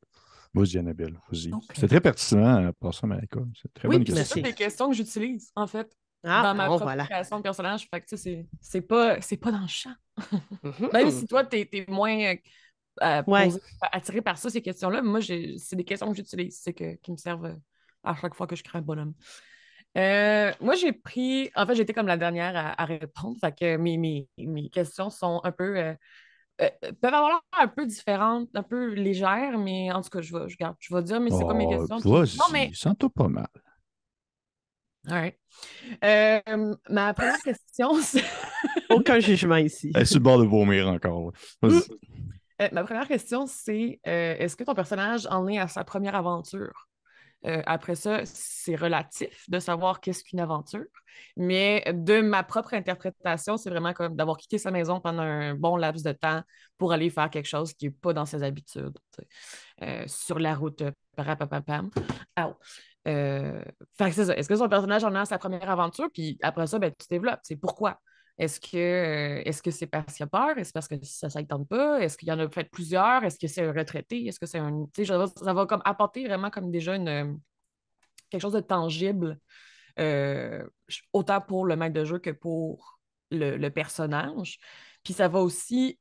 Vas-y, Annabelle, vas-y. C'est très pertinent, pour ça, Marika. C'est très oui, bonne question. C'est des questions que j'utilise, en fait. Ah, dans ma propre création de personnage. Fait que, c'est, c'est pas, c'est pas dans le champ. Mm-hmm. Même si toi, t'es, es moins euh, attiré par ça, ces questions-là, moi, c'est des questions que j'utilise, c'est que, qui me servent euh, à chaque fois que je crée un bonhomme. Euh, moi, j'ai pris. En fait, j'étais comme la dernière à, répondre. Fait que mes, mes, mes, questions sont un peu. peuvent avoir l'air un peu différentes, un peu légères, mais en tout cas, je vais, je, garde, je vais dire, mais c'est pas mes oh, questions. non, mais... sens-toi pas mal. All right. Euh, ma première question, c'est. Aucun jugement ici. Elle est sur le bord de vomir encore. Euh, ma première question, c'est euh, est-ce que ton personnage en est à sa première aventure? après ça, c'est relatif de savoir qu'est-ce qu'une aventure. Mais de ma propre interprétation, c'est vraiment comme d'avoir quitté sa maison pendant un bon laps de temps pour aller faire quelque chose qui n'est pas dans ses habitudes. sur la route, parapapapam. Euh, c'est. Est-ce que son personnage en a sa première aventure? Puis après ça, ben, tu développes. C'est pourquoi? Est-ce que euh, est-ce que c'est parce qu'il a peur? Est-ce parce que ça ne tente pas? Est-ce qu'il y en a fait plusieurs? Est-ce que c'est un retraité? Est-ce que c'est un. Ça va, comme apporter vraiment comme déjà une, quelque chose de tangible, euh, autant pour le maître de jeu que pour le, le personnage. Puis ça va aussi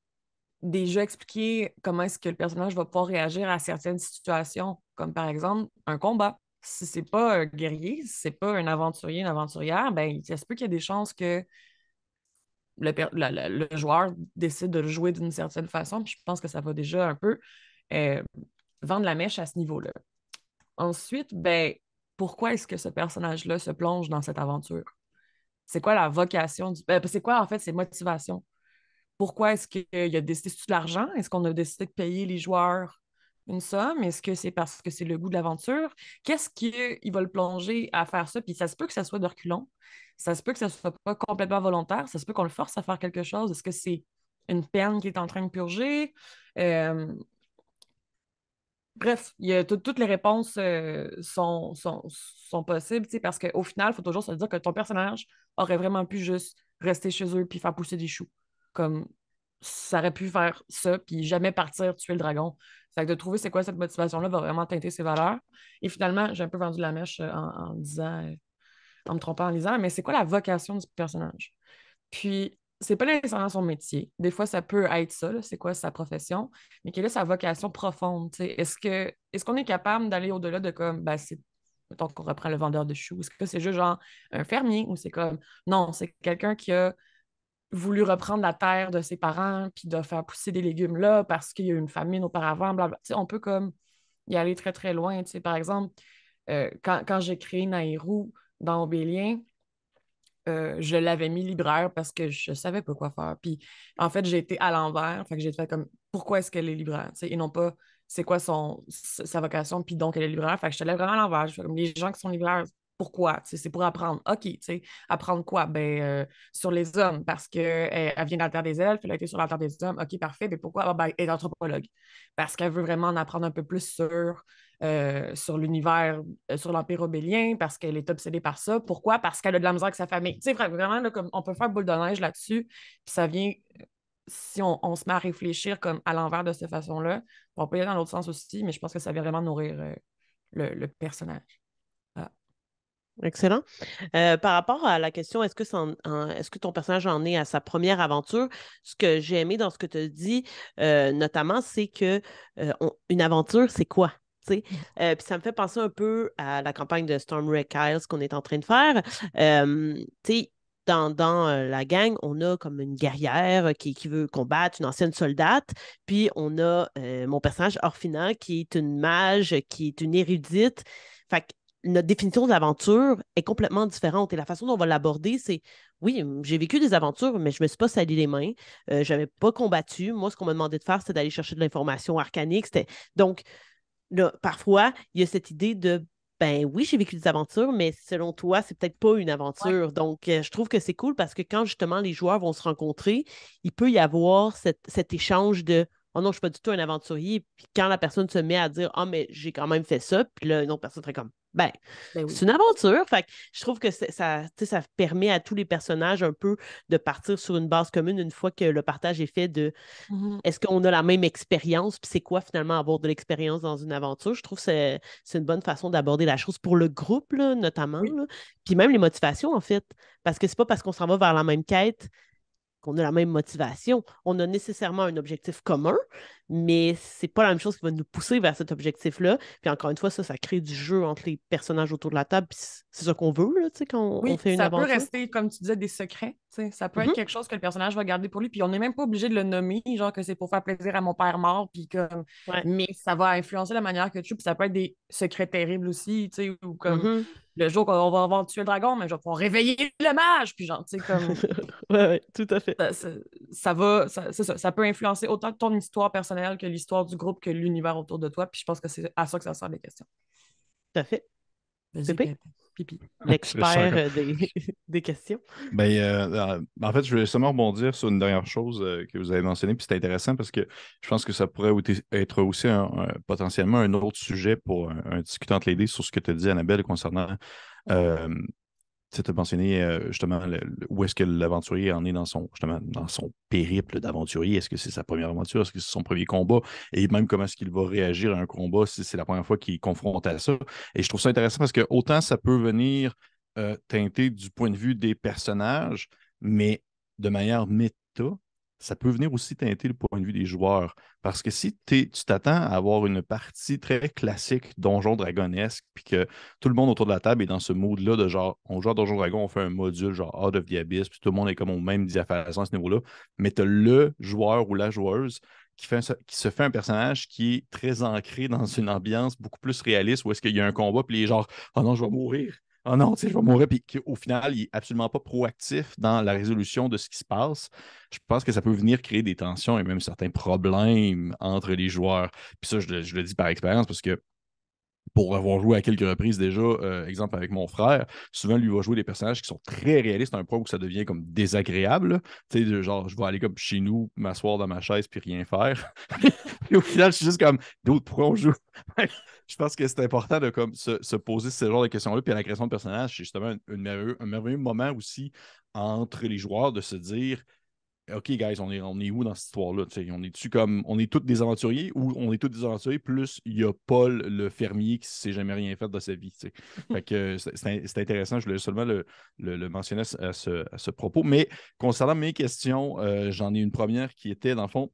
déjà expliquer comment est-ce que le personnage va pouvoir réagir à certaines situations, comme par exemple un combat si c'est pas un guerrier, si c'est pas un aventurier, une aventurière, ben, il se peut qu'il y ait des chances que le, joueur décide de le jouer d'une certaine façon. Puis je pense que ça va déjà un peu euh, vendre la mèche à ce niveau-là. Ensuite, ben, pourquoi est-ce que ce personnage-là se plonge dans cette aventure? C'est quoi la vocation du. Ben, c'est quoi en fait ses motivations? Pourquoi est-ce qu'il a décidé de l'argent? Est-ce qu'on a décidé de payer les joueurs? Une somme? Est-ce que c'est parce que c'est le goût de l'aventure? Qu'est-ce qu'il va le plonger à faire ça? Puis ça se peut que ça soit de reculons. Ça se peut que ça soit pas complètement volontaire. Ça se peut qu'on le force à faire quelque chose. Est-ce que c'est une peine qui est en train de purger? Euh, bref, y a toutes les réponses euh, sont, sont, sont, possibles, parce qu'au final, il faut toujours se dire que ton personnage aurait vraiment pu juste rester chez eux puis faire pousser des choux. Comme ça aurait pu faire ça, puis jamais partir tuer le dragon. Fait que de trouver c'est quoi cette motivation-là va vraiment teinter ses valeurs. Et finalement, j'ai un peu vendu la mèche euh, en, disant, euh, en me trompant en lisant, mais c'est quoi la vocation du personnage? Puis, c'est pas nécessairement son métier. Des fois, ça peut être ça, c'est quoi sa profession, mais quelle est sa vocation profonde? Est-ce que est-ce qu'on est capable d'aller au-delà de comme ben, c'est mettons qu'on reprend le vendeur de choux, est-ce que c'est juste genre un fermier ou c'est comme non, c'est quelqu'un qui a voulu reprendre la terre de ses parents puis de faire pousser des légumes là parce qu'il y a eu une famine auparavant, blablabla. on peut comme y aller très très loin. Par exemple, euh, quand, j'ai créé Nairou dans Obélien, euh, je l'avais mis libraire parce que je savais pas quoi faire. Puis en fait, j'ai été à l'envers. Fait que j'ai fait comme pourquoi est-ce qu'elle est libraire? Et non pas c'est quoi son, sa vocation, puis donc elle est libraire. Fait que je te lève vraiment à l'envers. Je fais comme les gens qui sont libraires, pourquoi? C'est pour apprendre. OK, apprendre quoi? Ben, euh, sur les hommes, parce qu'elle elle vient de la Terre des Elfes, elle a été sur la Terre des Hommes. OK, parfait. Mais pourquoi? Ah, ben, elle est anthropologue. Parce qu'elle veut vraiment en apprendre un peu plus sur, euh, sur l'univers, euh, sur l'Empire obélien, parce qu'elle est obsédée par ça. Pourquoi? Parce qu'elle a de la misère avec sa famille. Tu sais, vraiment, là, comme, on peut faire boule de neige là-dessus, puis ça vient si on, se met à réfléchir comme à l'envers de cette façon-là, on peut y aller dans l'autre sens aussi, mais je pense que ça vient vraiment nourrir le, personnage. Excellent. Euh, par rapport à la question, est-ce que, ton personnage en est à sa première aventure? Ce que j'ai aimé dans ce que tu as dit, euh, notamment, c'est que euh, une aventure, c'est quoi? Puis ça me fait penser un peu à la campagne de Stormwreck Isles qu'on est en train de faire. dans, dans la gang, on a comme une guerrière qui, qui, veut combattre, une ancienne soldate. Puis on a mon personnage Orphina qui est une mage, qui est une érudite. Fait notre définition de l'aventure est complètement différente. Et la façon dont on va l'aborder, c'est oui, j'ai vécu des aventures, mais je ne me suis pas sali les mains. Euh, je n'avais pas combattu. Moi, ce qu'on m'a demandé de faire, c'était d'aller chercher de l'information arcanique. Donc, là, parfois, il y a cette idée de ben oui, j'ai vécu des aventures, mais selon toi, c'est peut-être pas une aventure. Donc, euh, je trouve que c'est cool parce que quand justement les joueurs vont se rencontrer, il peut y avoir cet échange de Oh non, je suis pas du tout un aventurier. Puis quand la personne se met à dire Ah, mais j'ai quand même fait ça, puis là, une autre personne ferait comme ben, ben c'est une aventure. Fait je trouve que ça, ça permet à tous les personnages un peu de partir sur une base commune une fois que le partage est fait de mmh est-ce qu'on a la même expérience, puis c'est quoi finalement avoir de l'expérience dans une aventure? Je trouve que c'est, une bonne façon d'aborder la chose pour le groupe, notamment. Puis même les motivations, en fait. Parce que c'est pas parce qu'on s'en va vers la même quête qu'on a la même motivation. On a nécessairement un objectif commun, mais c'est pas la même chose qui va nous pousser vers cet objectif-là. Puis encore une fois, ça, ça crée du jeu entre les personnages autour de la table. c'est ça qu'on veut, là, tu sais, quand on fait une aventure. Ça peut rester, comme tu disais, des secrets. Ça peut être mm-hmm. quelque chose que le personnage va garder pour lui. Puis on n'est même pas obligé de le nommer, genre que c'est pour faire plaisir à mon père mort. Puis comme... Mais ça va influencer la manière que tu Puis ça peut être des secrets terribles aussi, tu sais, ou comme mm-hmm. le jour qu'on va avoir tué le dragon, mais je vais pouvoir réveiller le mage. Puis genre, tu sais, comme. ouais, tout à fait. Ça, va, ça, ça, ça peut influencer autant ton histoire personnelle que l'histoire du groupe, que l'univers autour de toi. Puis je pense que c'est à ça que ça sert des questions. Tout à fait. Pipi. L'expert euh, des, questions. Ben, euh, euh, en fait, je voulais seulement rebondir sur une dernière chose que vous avez mentionnée, puis c'est intéressant parce que je pense que ça pourrait être aussi potentiellement un autre sujet pour un, un discutant entre les dés sur ce que tu as dit, Annabelle, concernant tu as mentionné euh, justement où est-ce que l'aventurier en est dans son, justement, son périple d'aventurier? Est-ce que c'est sa première aventure? Est-ce que c'est son premier combat? Et même comment est-ce qu'il va réagir à un combat? Si c'est la première fois qu'il est confronté à ça. Et je trouve ça intéressant parce que autant ça peut venir euh, teinter du point de vue des personnages, mais de manière méta, ça peut venir aussi teinter le point de vue des joueurs. Parce que si tu t'attends à avoir une partie très classique Donjon Dragonesque, puis que tout le monde autour de la table est dans ce mode-là de genre, on joue à Donjon Dragon, on fait un module genre Out of the Abyss, puis tout le monde est comme au même diapason à ce niveau-là, mais tu as le joueur ou la joueuse qui, qui se fait un personnage qui est très ancré dans une ambiance beaucoup plus réaliste où est-ce qu'il y a un combat, puis les genre, oh non, je vais mourir oh non, tu sais, je vais mourir, puis qu'au final, il n'est absolument pas proactif dans la résolution de ce qui se passe, je pense que ça peut venir créer des tensions et même certains problèmes entre les joueurs. Puis ça, je le, dis par expérience parce que pour avoir joué à quelques reprises déjà, euh, exemple avec mon frère, souvent lui va jouer des personnages qui sont très réalistes à un point où ça devient comme désagréable. Tu sais, genre, je vais aller comme chez nous, m'asseoir dans ma chaise puis rien faire. et au final, je suis juste comme, d'autres, pourquoi on joue? je pense que c'est important de comme, se, poser ce genre de questions-là. Puis à la création de personnages, c'est justement un, merveilleux, moment aussi entre les joueurs de se dire OK, guys, on est, on est où dans cette histoire-là? On est-tu comme on est tous des aventuriers ou on est tous des aventuriers, plus il y a Paul, le fermier, qui ne sait jamais rien fait de sa vie. fait que c'est intéressant, je voulais seulement le, le, mentionner à ce, à ce, propos. Mais concernant mes questions, euh, j'en ai une première qui était, dans le fond,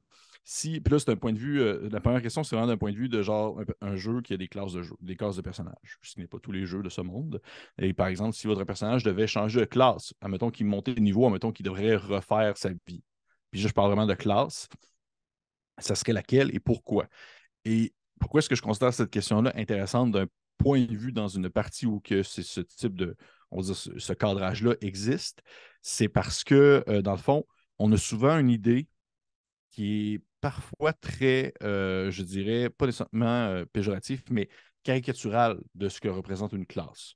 si, puis là, point de vue, euh, la première question, c'est vraiment d'un point de vue de genre un, jeu qui a des classes de jeu, des classes de personnages, ce n'est pas tous les jeux de ce monde. Et par exemple, si votre personnage devait changer de classe, admettons qu'il montait de niveau, admettons qu'il devrait refaire sa vie. Puis je parle vraiment de classe, ça serait laquelle et pourquoi? Et pourquoi est-ce que je considère cette question-là intéressante d'un point de vue dans une partie où c'est ce type de, on va ce, cadrage-là existe? C'est parce que, euh, dans le fond, on a souvent une idée qui est parfois très, euh, je dirais, pas nécessairement euh, péjoratif, mais caricatural de ce que représente une classe.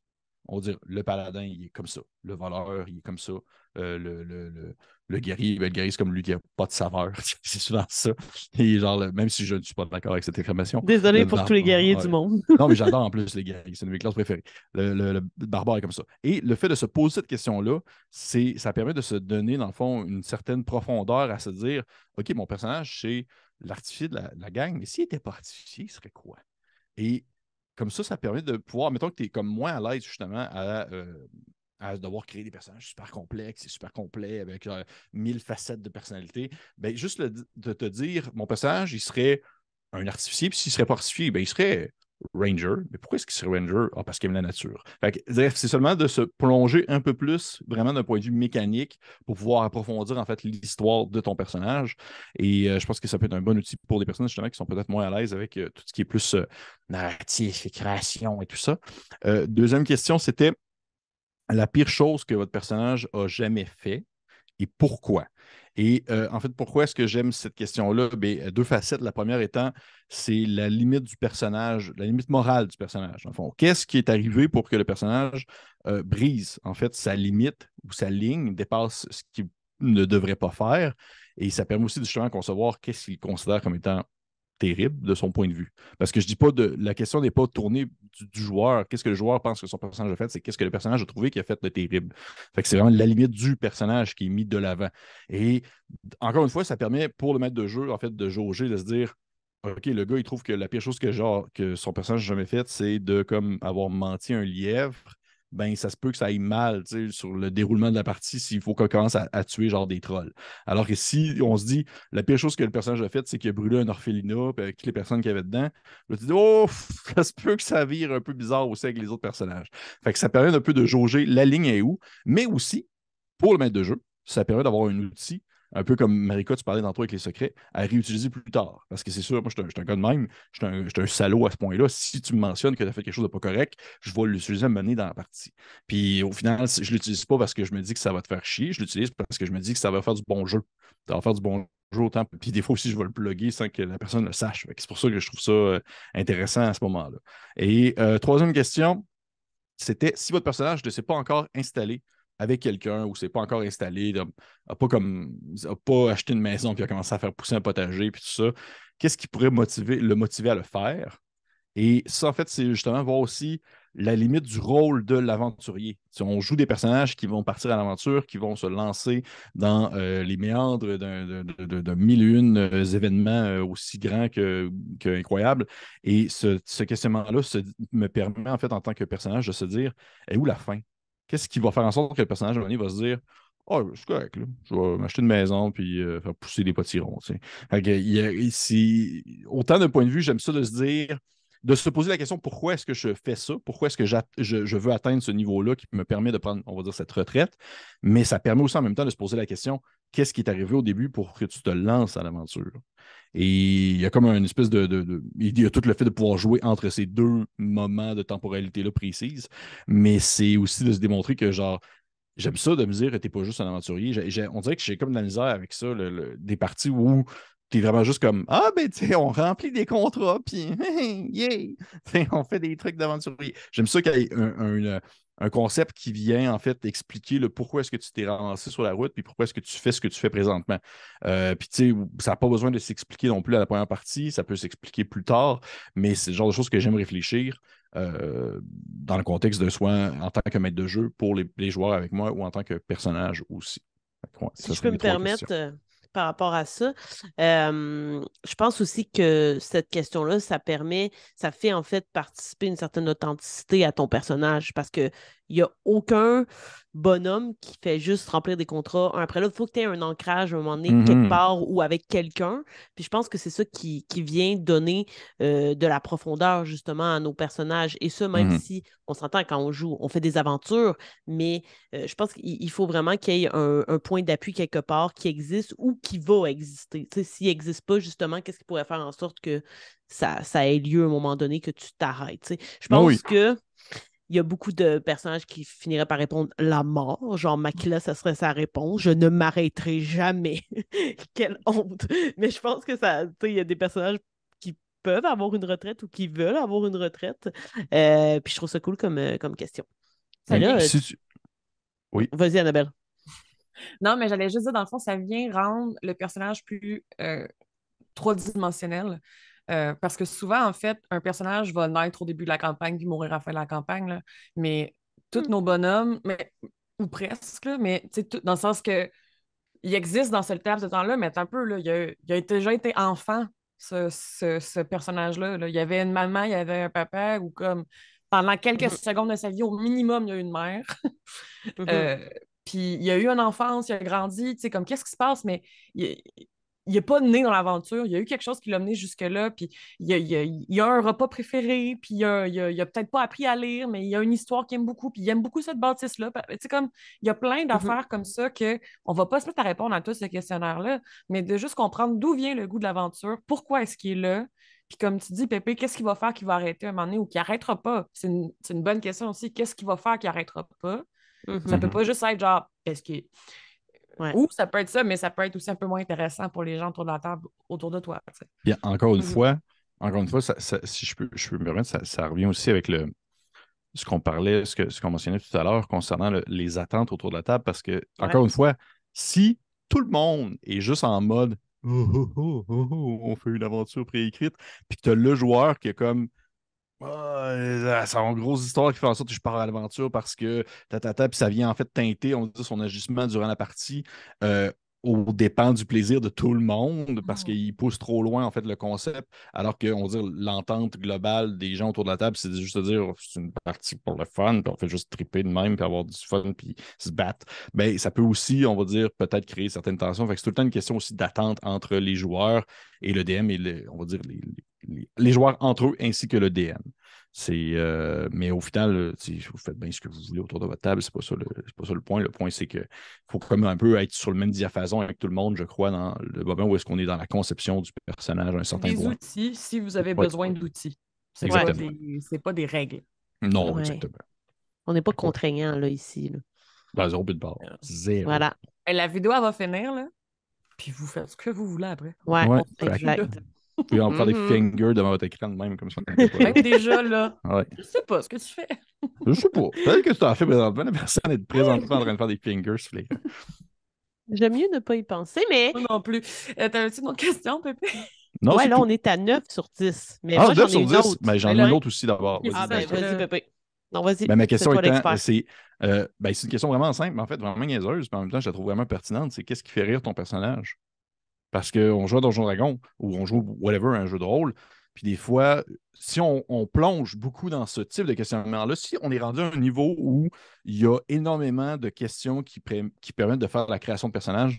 On va dire, le paladin, il est comme ça. Le voleur, il est comme ça. Euh, le, le, le, guerrier, ben, le guerrier, c'est comme lui qui n'a pas de saveur. c'est souvent ça. Et genre, même si je ne suis pas d'accord avec cette affirmation. Désolé pour tous les guerriers du monde. non, mais j'adore en plus les guerriers. C'est une de mes classes préférées. Le, barbare est comme ça. Et le fait de se poser cette question-là, ça permet de se donner, dans le fond, une certaine profondeur à se dire OK, mon personnage, c'est l'artificier de la, gang, mais s'il n'était pas artificier, il serait quoi? Et comme ça, ça permet de pouvoir, mettons que tu es comme moins à l'aise justement à, euh, à, devoir créer des personnages super complexes et super complets avec euh, mille facettes de personnalité. Ben, juste de te dire, mon personnage, il serait un artificier, puis s'il serait pas artificier, ben, il serait Ranger. Mais pourquoi est-ce qu'il serait Ranger? Ah, parce qu'il aime la nature. c'est seulement de se plonger un peu plus, vraiment d'un point de vue mécanique, pour pouvoir approfondir en fait l'histoire de ton personnage. Et euh, je pense que ça peut être un bon outil pour des personnes justement qui sont peut-être moins à l'aise avec euh, tout ce qui est plus euh, narratif et création et tout ça. deuxième question, c'était la pire chose que votre personnage a jamais fait et pourquoi? Et euh, en fait, pourquoi est-ce que j'aime cette question-là? Ben, deux facettes. La première étant, c'est la limite du personnage, la limite morale du personnage. En qu'est-ce qui est arrivé pour que le personnage euh, brise, en fait, sa limite ou sa ligne, dépasse ce qu'il ne devrait pas faire? Et ça permet aussi justement de concevoir qu'est-ce qu'il considère comme étant terrible de son point de vue. Parce que je dis pas de. La question n'est pas tournée du, joueur. Qu'est-ce que le joueur pense que son personnage a fait, c'est qu'est-ce que le personnage a trouvé qui a fait de terrible. C'est vraiment la limite du personnage qui est mis de l'avant. Et encore une fois, ça permet pour le maître de jeu, en fait, de jauger, de se dire. OK, le gars, il trouve que la pire chose que, que son personnage n'a jamais faite, c'est de comme avoir menti un lièvre ben ça se peut que ça aille mal sur le déroulement de la partie s'il faut qu'on commence à, tuer genre des trolls. Alors que si on se dit la pire chose que le personnage a faite, c'est qu'il a brûlé un orphelinat avec toutes les personnes qui avaient dedans, là, tu dis Oh, ça se peut que ça vire un peu bizarre aussi avec les autres personnages. Fait que ça permet un peu de jauger la ligne est où, mais aussi, pour le maître de jeu, ça permet d'avoir un outil un peu comme Marika, tu parlais d'entre avec les secrets, à réutiliser plus tard. Parce que c'est sûr, moi, je suis un, gars de même, je suis un, salaud à ce point-là. Si tu me mentionnes que tu as fait quelque chose de pas correct, je vais l'utiliser à mener dans la partie. Puis au final, je ne l'utilise pas parce que je me dis que ça va te faire chier, je l'utilise parce que je me dis que ça va faire du bon jeu. Ça va faire du bon jeu autant. Puis des fois aussi, je vais le plugger sans que la personne le sache. C'est pour ça que je trouve ça euh, intéressant à ce moment-là. Et euh, troisième question, c'était si votre personnage ne s'est pas encore installé avec quelqu'un où c'est pas encore installé, n'a pas comme pas acheté une maison puis a commencé à faire pousser un potager puis tout ça, qu'est-ce qui pourrait motiver, le motiver à le faire? Et ça, en fait, c'est justement voir aussi la limite du rôle de l'aventurier. Si on joue des personnages qui vont partir à l'aventure, qui vont se lancer dans euh, les méandres d'un mille et une euh, événements euh, aussi grands que, incroyables. Et ce, ce questionnement-là me permet, en fait, en tant que personnage, de se dire est où la fin qu'est-ce qui va faire en sorte que le personnage va se dire Oh, je suis correct, je vais m'acheter une maison puis euh, faire pousser des potirons. autant d'un point de vue, j'aime ça de se dire, de se poser la question pourquoi est-ce que je fais ça, pourquoi est-ce que je, veux atteindre ce niveau-là qui me permet de prendre, on va dire, cette retraite, mais ça permet aussi en même temps de se poser la question qu'est-ce qui est arrivé au début pour que tu te lances à l'aventure? Et il y a comme une espèce de, Il y a tout le fait de pouvoir jouer entre ces deux moments de temporalité-là précises, mais c'est aussi de se démontrer que, genre, j'aime ça de me dire n'es pas juste un aventurier. on dirait que j'ai comme de la misère avec ça, des parties où tu es vraiment juste comme Ah, ben, tu sais, on remplit des contrats, puis, yeah! on fait des trucs d'aventurier. J'aime ça qu'il y ait un concept qui vient en fait expliquer le pourquoi est-ce que tu t'es ramassé sur la route, puis pourquoi est-ce que tu fais ce que tu fais présentement. Euh, puis tu sais, ça n'a pas besoin de s'expliquer non plus à la première partie, ça peut s'expliquer plus tard, mais c'est le genre de choses que j'aime réfléchir euh, dans le contexte de soins en tant que maître de jeu pour les, joueurs avec moi ou en tant que personnage aussi. si je peux me permettre, par rapport à ça. je pense aussi que cette question-là, ça permet, ça fait en fait participer une certaine authenticité à ton personnage parce qu'il n'y a aucun bonhomme qui fait juste remplir des contrats un après l'autre. Il faut que tu aies un ancrage à un moment donné, quelque mm-hmm. part ou avec quelqu'un. Puis je pense que c'est ça qui, vient donner euh, de la profondeur justement à nos personnages. Et ça, même mm-hmm. si on s'entend quand on joue, on fait des aventures, mais euh, je pense qu'il faut vraiment qu'il y ait un, point d'appui quelque part qui existe ou qui va exister. S'il n'existe pas, justement, qu'est-ce qui pourrait faire en sorte que ça, ça ait lieu à un moment donné, que tu t'arrêtes? Je ah pense que il y a beaucoup de personnages qui finiraient par répondre la mort. Genre, Makila, ça serait sa réponse. Je ne m'arrêterai jamais. Quelle honte. Mais je pense que ça, il y a des personnages qui peuvent avoir une retraite ou qui veulent avoir une retraite. Euh, puis je trouve ça cool comme, euh, comme question. Euh, oui. Vas-y, Annabelle. Non, mais j'allais juste dire, dans le fond, ça vient rendre le personnage plus trois-dimensionnel. Euh, parce que souvent, en fait, un personnage va naître au début de la campagne puis mourir à la fin de la campagne. Mais tous hmm. nos bonhommes, mais, ou presque, mais dans le sens que il existe dans ce laps de temps-là, mais un peu, là, il, a, déjà été enfant, ce, personnage-là. Il y avait une maman, il y avait un papa, ou comme pendant quelques mm-hmm. secondes de sa vie, au minimum, il y a eu une mère. Mm-hmm. Euh, puis il y a eu une enfance, il a grandi, tu sais, comme qu'est-ce qui se passe, mais il n'est pas né dans l'aventure, il y a eu quelque chose qui l'a mené jusque-là, puis il y a, a, un repas préféré, puis il a, a peut-être pas appris à lire, mais il y a une histoire qu'il aime beaucoup, puis il aime beaucoup cette bâtisse-là. comme, il y a plein mm-hmm. d'affaires comme ça qu'on ne va pas se mettre à répondre à tous ces questionnaires-là, mais de juste comprendre d'où vient le goût de l'aventure, pourquoi est-ce qu'il est là, puis comme tu dis, Pépé, qu'est-ce qu'il va faire qui va arrêter à un moment donné ou qui arrêtera pas? C'est une, bonne question aussi. Qu'est-ce qu'il va faire qui arrêtera pas? Ça mm-hmm. peut pas juste être genre, est-ce qu'il ou ça peut être ça, mais ça peut être aussi un peu moins intéressant pour les gens autour de la table, autour de toi. encore une mm-hmm. fois, encore une fois, si je peux, je peux me permettre, ça, revient aussi avec le, ce qu'on parlait, ce qu'on ce mentionnait tout à l'heure concernant les attentes autour de la table, parce que, encore une fois, si tout le monde est juste en mode oh, oh, oh, on fait une aventure préécrite, puis que tu as le joueur qui est comme c'est une grosse histoire qui fait en sorte que je pars à l'aventure parce que ta, puis ça vient en fait teinter, on dit, son agissement durant la partie euh, au dépend du plaisir de tout le monde parce qu'il pousse trop loin en fait le concept, alors qu'on dit l'entente globale des gens autour de la table, c'est juste de dire c'est une partie pour le fun, puis on fait juste triper de même, puis avoir du fun, puis se battre. Ben, ça peut aussi, on va dire, peut-être créer certaines tensions. Fait que c'est tout le temps une question aussi d'attente entre les joueurs et le DM et on va dire les, les, joueurs entre eux ainsi que le DM. C'est, euh, mais au final, vous faites bien ce que vous voulez autour de votre table, c'est pas ça le, pas ça le point. Le point, c'est qu'il faut quand même un peu être sur le même diapason avec tout le monde, je crois, dans le moment où est-ce qu'on est dans la conception du personnage à un certain point. Des outils, si vous avez besoin d'outils. C'est pas, des, pas des règles. Non, exactement. On n'est pas contraignant là, ici. Là. Dans zéro but de barre. Zéro. Voilà. Et la vidéo, elle va finir, là. Puis vous faites ce que vous voulez après. Ouais, ouais exact. Puis on faire des mm-hmm. fingers devant votre écran de même, comme ça. Même déjà, là. Ouais. Je sais pas ce que tu fais. Je sais pas. Peut-être que tu t'en fais présentement. La personne est présentement en train de faire des fingers sur l'écran. J'aime mieux ne pas y penser, mais. Moi non plus. Euh, T'avais-tu une autre question, Pépé? Non, ouais, là, on est à 9 sur 10. Mais ah, moi, 9 sur 10? Mais j'en ai une autre aussi d'abord. Ah, ben, vas-y, Pépé. Non, vas-y. Ben, ma question étant, c'est euh, ben, c'est une question vraiment simple, mais en fait, vraiment niaiseuse, mais en même temps, je la trouve vraiment pertinente. C'est qu'est-ce qui fait rire ton personnage? Parce qu'on joue à Donjon Dragon ou on joue whatever, un jeu de rôle. Puis des fois, si on, plonge beaucoup dans ce type de questionnement-là, si on est rendu à un niveau où il y a énormément de questions qui, permettent de faire la création de personnages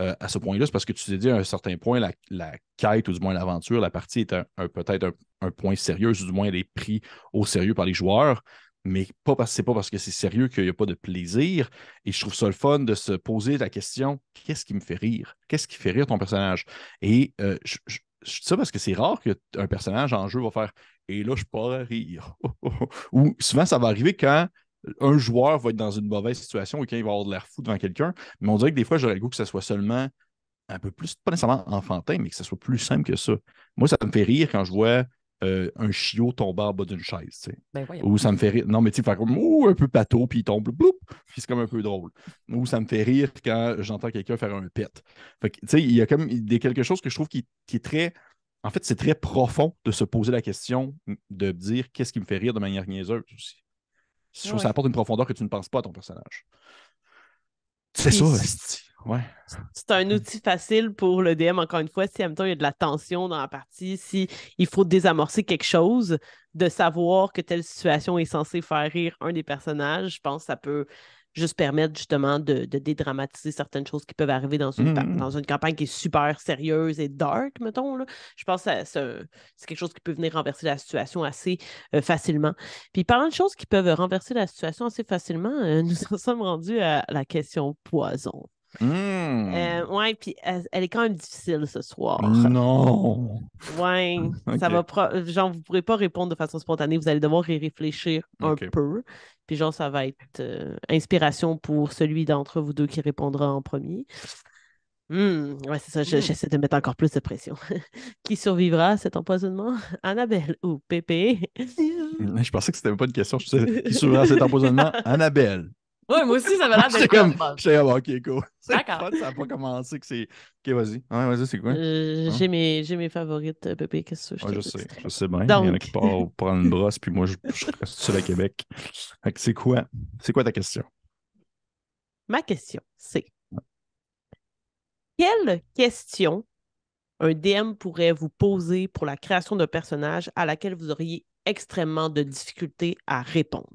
euh, à ce point-là, c'est parce que tu t'es dit à un certain point, la, quête ou du moins l'aventure, la partie est peut-être un, un, point sérieux, ou du moins elle est prise au sérieux par les joueurs mais pas parce c'est pas parce que c'est sérieux qu'il n'y a pas de plaisir. Et je trouve ça le fun de se poser la question qu'est-ce qui me fait rire? Qu'est-ce qui fait rire ton personnage? Et euh, je, dis ça parce que c'est rare qu'un personnage en jeu va faire et là, je pars à rire. Ou souvent, ça va arriver quand un joueur va être dans une mauvaise situation ou quand il va avoir de l'air fou devant quelqu'un. Mais on dirait que des fois, j'aurais le goût que ce soit seulement un peu plus, pas nécessairement enfantin, mais que ce soit plus simple que ça. Moi, ça me fait rire quand je vois euh, un chiot tomber en bas d'une chaise. Ben, ou ça me fait rire. Non, mais tu sais, comme un peu plateau, puis il tombe, puis c'est comme un peu drôle. Ou ça me fait rire quand j'entends quelqu'un faire un pet. tu sais, il y a comme des, quelque chose que je trouve qui, est très. En fait, c'est très profond de se poser la question de dire qu'est-ce qui me fait rire de manière niaiseuse aussi. Je trouve que ça apporte une profondeur que tu ne penses pas à ton personnage. C'est ça, Ouais. C'est un outil facile pour le DM, encore une fois, si en même temps il y a de la tension dans la partie, si il faut désamorcer quelque chose, de savoir que telle situation est censée faire rire un des personnages, je pense que ça peut juste permettre justement de, dédramatiser certaines choses qui peuvent arriver dans une, mmh. dans une campagne qui est super sérieuse et dark, mettons. Là. Je pense que c'est quelque chose qui peut venir renverser la situation assez euh, facilement. Puis parlant de choses qui peuvent renverser la situation assez facilement, euh, nous en sommes rendus à la question poison. Mmh. Euh, ouais, puis elle, est quand même difficile ce soir. Non. Ouais, ça va. Genre, vous pourrez pas répondre de façon spontanée, vous allez devoir y réfléchir un peu. Puis, genre, ça va être euh, inspiration pour celui d'entre vous deux qui répondra en premier. Mmh, ouais, c'est ça, mmh. j'essaie de mettre encore plus de pression. qui survivra à cet empoisonnement? Annabelle ou Pépé? Je pensais que c'était pas une question. Je sais, qui survivra à cet empoisonnement? Annabelle. Ouais, moi aussi, ça va l'air d'être comme. J'étais comme, ok, cool. D'accord. Ça n'a pas commencé que c'est. Ok, vas-y. Ouais, vas-y, c'est quoi? Euh, hein? J'ai mes, mes favorites, euh, Pépé. Qu'est-ce que je ouais, Je sais, je sais bien. Donc... Il y en a qui partent prendre une brosse, puis moi, je, je reste seul à Québec. C'est quoi? C'est quoi ta question? Ma question, c'est quelle question un DM pourrait vous poser pour la création d'un personnage à laquelle vous auriez extrêmement de difficultés à répondre?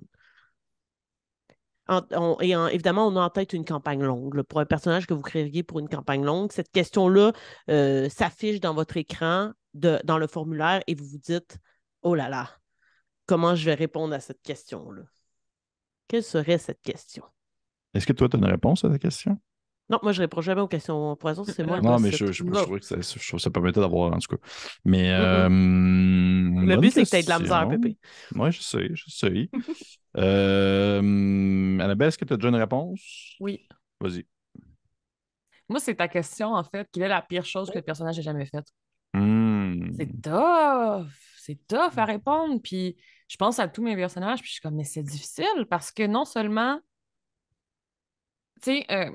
Et évidemment, on a en tête une campagne longue. pour un personnage que vous créeriez pour une campagne longue, cette question-là euh, s'affiche dans votre écran, dans le formulaire, et vous vous dites Oh là là, comment je vais répondre à cette question-là? Quelle serait cette question? Est-ce que toi, tu as une réponse à la question? Non, moi, je réponds jamais aux questions poison, c'est moi. Non, mais je, je, trouvais que ça, ça permettait d'avoir, en tout cas. Mais. Euh, le but, c'est que tu aies de la misère, Pépé. Oui, je sais, je sais. euh, Annabelle, est-ce que tu as déjà une réponse? Oui. Vas-y. Moi, c'est ta question, en fait. Quelle est la pire chose que le personnage ait jamais faite? Hmm. C'est tough! C'est tough à répondre. Puis je pense à tous mes personnages, puis je suis comme, mais c'est difficile parce que non seulement. Tu sais, euh,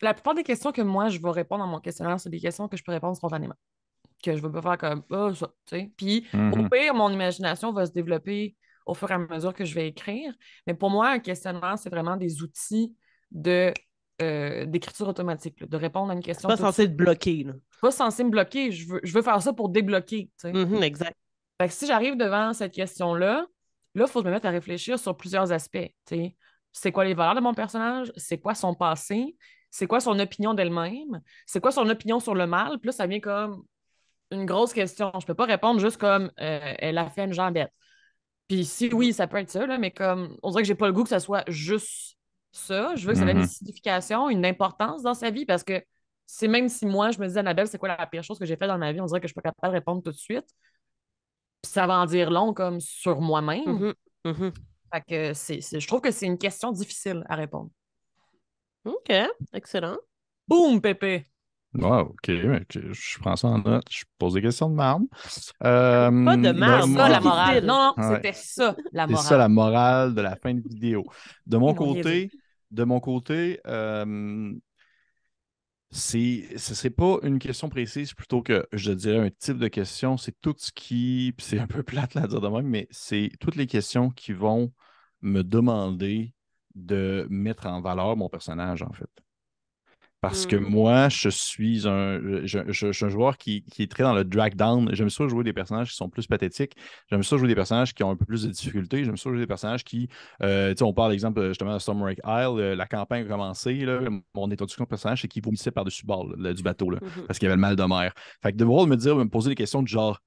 la plupart des questions que moi, je vais répondre dans mon questionnaire, c'est des questions que je peux répondre spontanément. Que je ne vais pas faire comme oh, ça, tu sais. Puis, au Mhm. pire, mon imagination va se développer au fur et à mesure que je vais écrire. Mais pour moi, un questionnaire, c'est vraiment des outils de, euh, d'écriture automatique, là, de répondre à une question. pas censé te bloquer. Là. Pas censé me bloquer. Je veux, je veux faire ça pour débloquer, tu sais. Mhm, exact. Fait que si j'arrive devant cette question-là, là, il faut me mettre à réfléchir sur plusieurs aspects. tu sais. C'est quoi les valeurs de mon personnage? C'est quoi son passé? C'est quoi son opinion d'elle-même? C'est quoi son opinion sur le mal? Puis là, ça vient comme une grosse question. Je peux pas répondre juste comme euh, elle a fait une jambette. Puis si oui, ça peut être ça, là, mais comme on dirait que j'ai pas le goût que ça soit juste ça. Je veux que ça ait une Mhm. signification, une importance dans sa vie parce que c'est même si moi, je me dis, Annabelle, c'est quoi la pire chose que j'ai fait dans ma vie, on dirait que je suis pas capable de répondre tout de suite. Puis ça va en dire long comme sur moi-même. Mhm, mhm. Fait que c'est, c'est- je trouve que c'est une question difficile à répondre. OK, excellent. Boum, Pépé! Wow, OK. mais que- Je prends ça en note. Je pose des questions de marde. Euh, Pas de C'est moi- ça la morale. Non, non, Ouais. c'était ça la C'est morale. ça la morale de la fin de vidéo. De mon côté, de mon côté, euh, c'est, pas une question précise plutôt que je dirais un type de question. C'est tout ce qui, c'est un peu plate là, à dire de même, mais c'est toutes les questions qui vont me demander de mettre en valeur mon personnage, en fait. Parce que Mhm. moi, je suis un, je, je- je suis un joueur qui, qui est très dans le drag down. J'aime ça jouer des personnages qui sont plus pathétiques. J'aime ça jouer des personnages qui ont un peu plus de difficultés. J'aime ça jouer des personnages qui, euh, tu sais, on parle exemple justement de Stormwreck Isle. euh, la campagne a commencé. Là, mon introduction de personnage, c'est qu'il vomissait par-dessus bord là, du bateau là, Mhm. parce qu'il avait le mal de mer. Fait que de devoir me dire, me poser des questions du genre.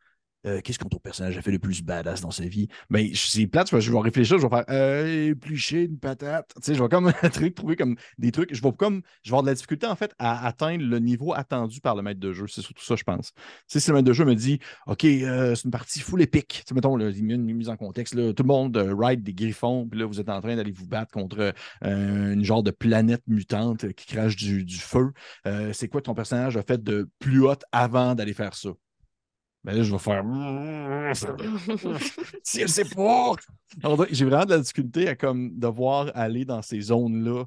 Euh, Qu'est-ce que ton personnage a fait le plus badass dans sa vie? Ben, c'est plate, je vais réfléchir, je vais faire euh, éplucher une patate. Tu je vais comme truc, trouver comme des trucs. Je vais comme je vais avoir de la difficulté en fait à atteindre le niveau attendu par le maître de jeu. C'est surtout ça, je pense. Tu si le maître de jeu me dit OK, euh, c'est une partie full épique, tu sais, mettons, une mise en contexte, tout le monde euh, ride des griffons, puis là, vous êtes en train d'aller vous battre contre une genre de planète mutante qui crache du, du feu. C'est quoi ton personnage a fait de plus haute avant d'aller faire ça? Ben là, je vais faire. si elle sait pas! J'ai vraiment de la difficulté à comme devoir aller dans ces zones-là,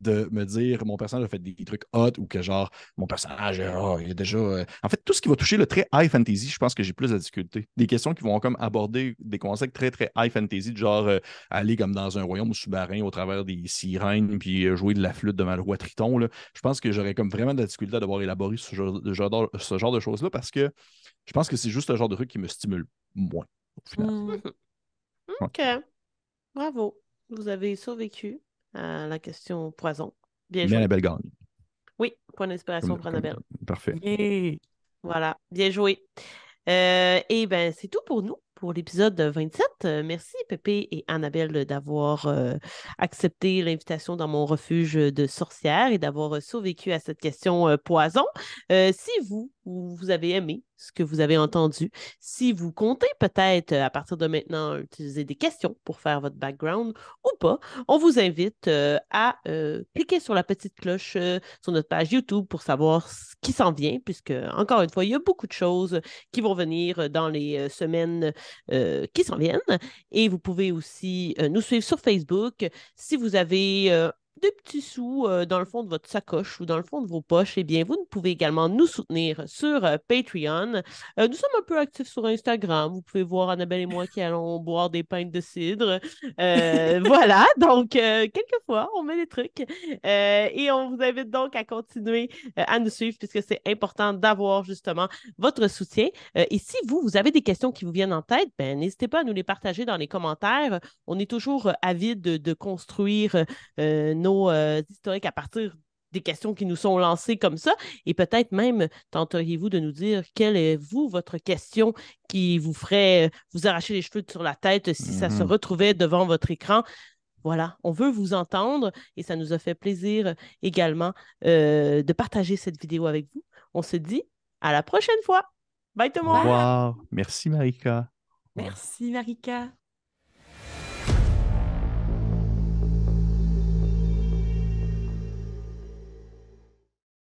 de me dire mon personnage a fait des trucs hot ou que genre mon personnage oh, il a déjà. euh, En fait, tout ce qui va toucher le très high fantasy, je pense que j'ai plus de difficulté. Des questions qui vont comme aborder des concepts très très high fantasy, du genre euh, aller comme dans un royaume sous-marin au travers des sirènes puis euh, jouer de la flûte devant le roi Triton. Là. Je pense que j'aurais comme vraiment de la difficulté à devoir élaborer ce genre de, genre de- ce genre de choses-là parce que je pense que c'est juste le genre de truc qui me stimule moins au final. Hmm. OK. Bravo. Vous avez survécu à la question poison. Bien Mais joué. Annabelle gagne. Oui, point d'inspiration pour Annabelle. Parfait. Yeah. Voilà, bien joué. Euh, et ben c'est tout pour nous pour l'épisode 27. Euh, merci Pépé et Annabelle d'avoir euh, accepté l'invitation dans mon refuge de sorcière et d'avoir euh, survécu à cette question euh, poison. Euh, si vous, vous avez aimé ce que vous avez entendu, si vous comptez peut-être euh, à partir de maintenant utiliser des questions pour faire votre background ou pas, on vous invite euh, à euh, cliquer sur la petite cloche sur notre page YouTube pour savoir ce qui s'en vient, puisque, encore une fois, il y a beaucoup de choses qui vont venir dans les semaines qui s'en viennent. Et vous pouvez aussi nous suivre sur Facebook. Si vous avez des petits sous euh, dans le fond de votre sacoche ou dans le fond de vos poches, eh bien, vous pouvez également nous soutenir sur euh, Patreon. Euh, nous sommes un peu actifs sur Instagram. Vous pouvez voir Annabelle et moi qui allons boire des pintes de cidre. voilà, donc quelquefois, on met des trucs. et on vous invite donc à continuer à nous suivre puisque c'est important d'avoir justement votre soutien. et si vous, vous avez des questions qui vous viennent en tête, ben, n'hésitez pas à nous les partager dans les commentaires. On est toujours avide de, de construire nos euh, historiques à partir des questions qui nous sont lancées comme ça. Et peut-être même tenteriez-vous de nous dire quelle est, vous, votre question qui vous ferait euh, vous arracher les cheveux sur la tête si ça se mm-hmm. retrouvait devant votre écran? Voilà, on veut vous entendre et ça nous a fait plaisir également euh, de partager cette vidéo avec vous. On se dit à la prochaine fois. Bye tout le monde. Revoir. Merci Marika. Merci Marika.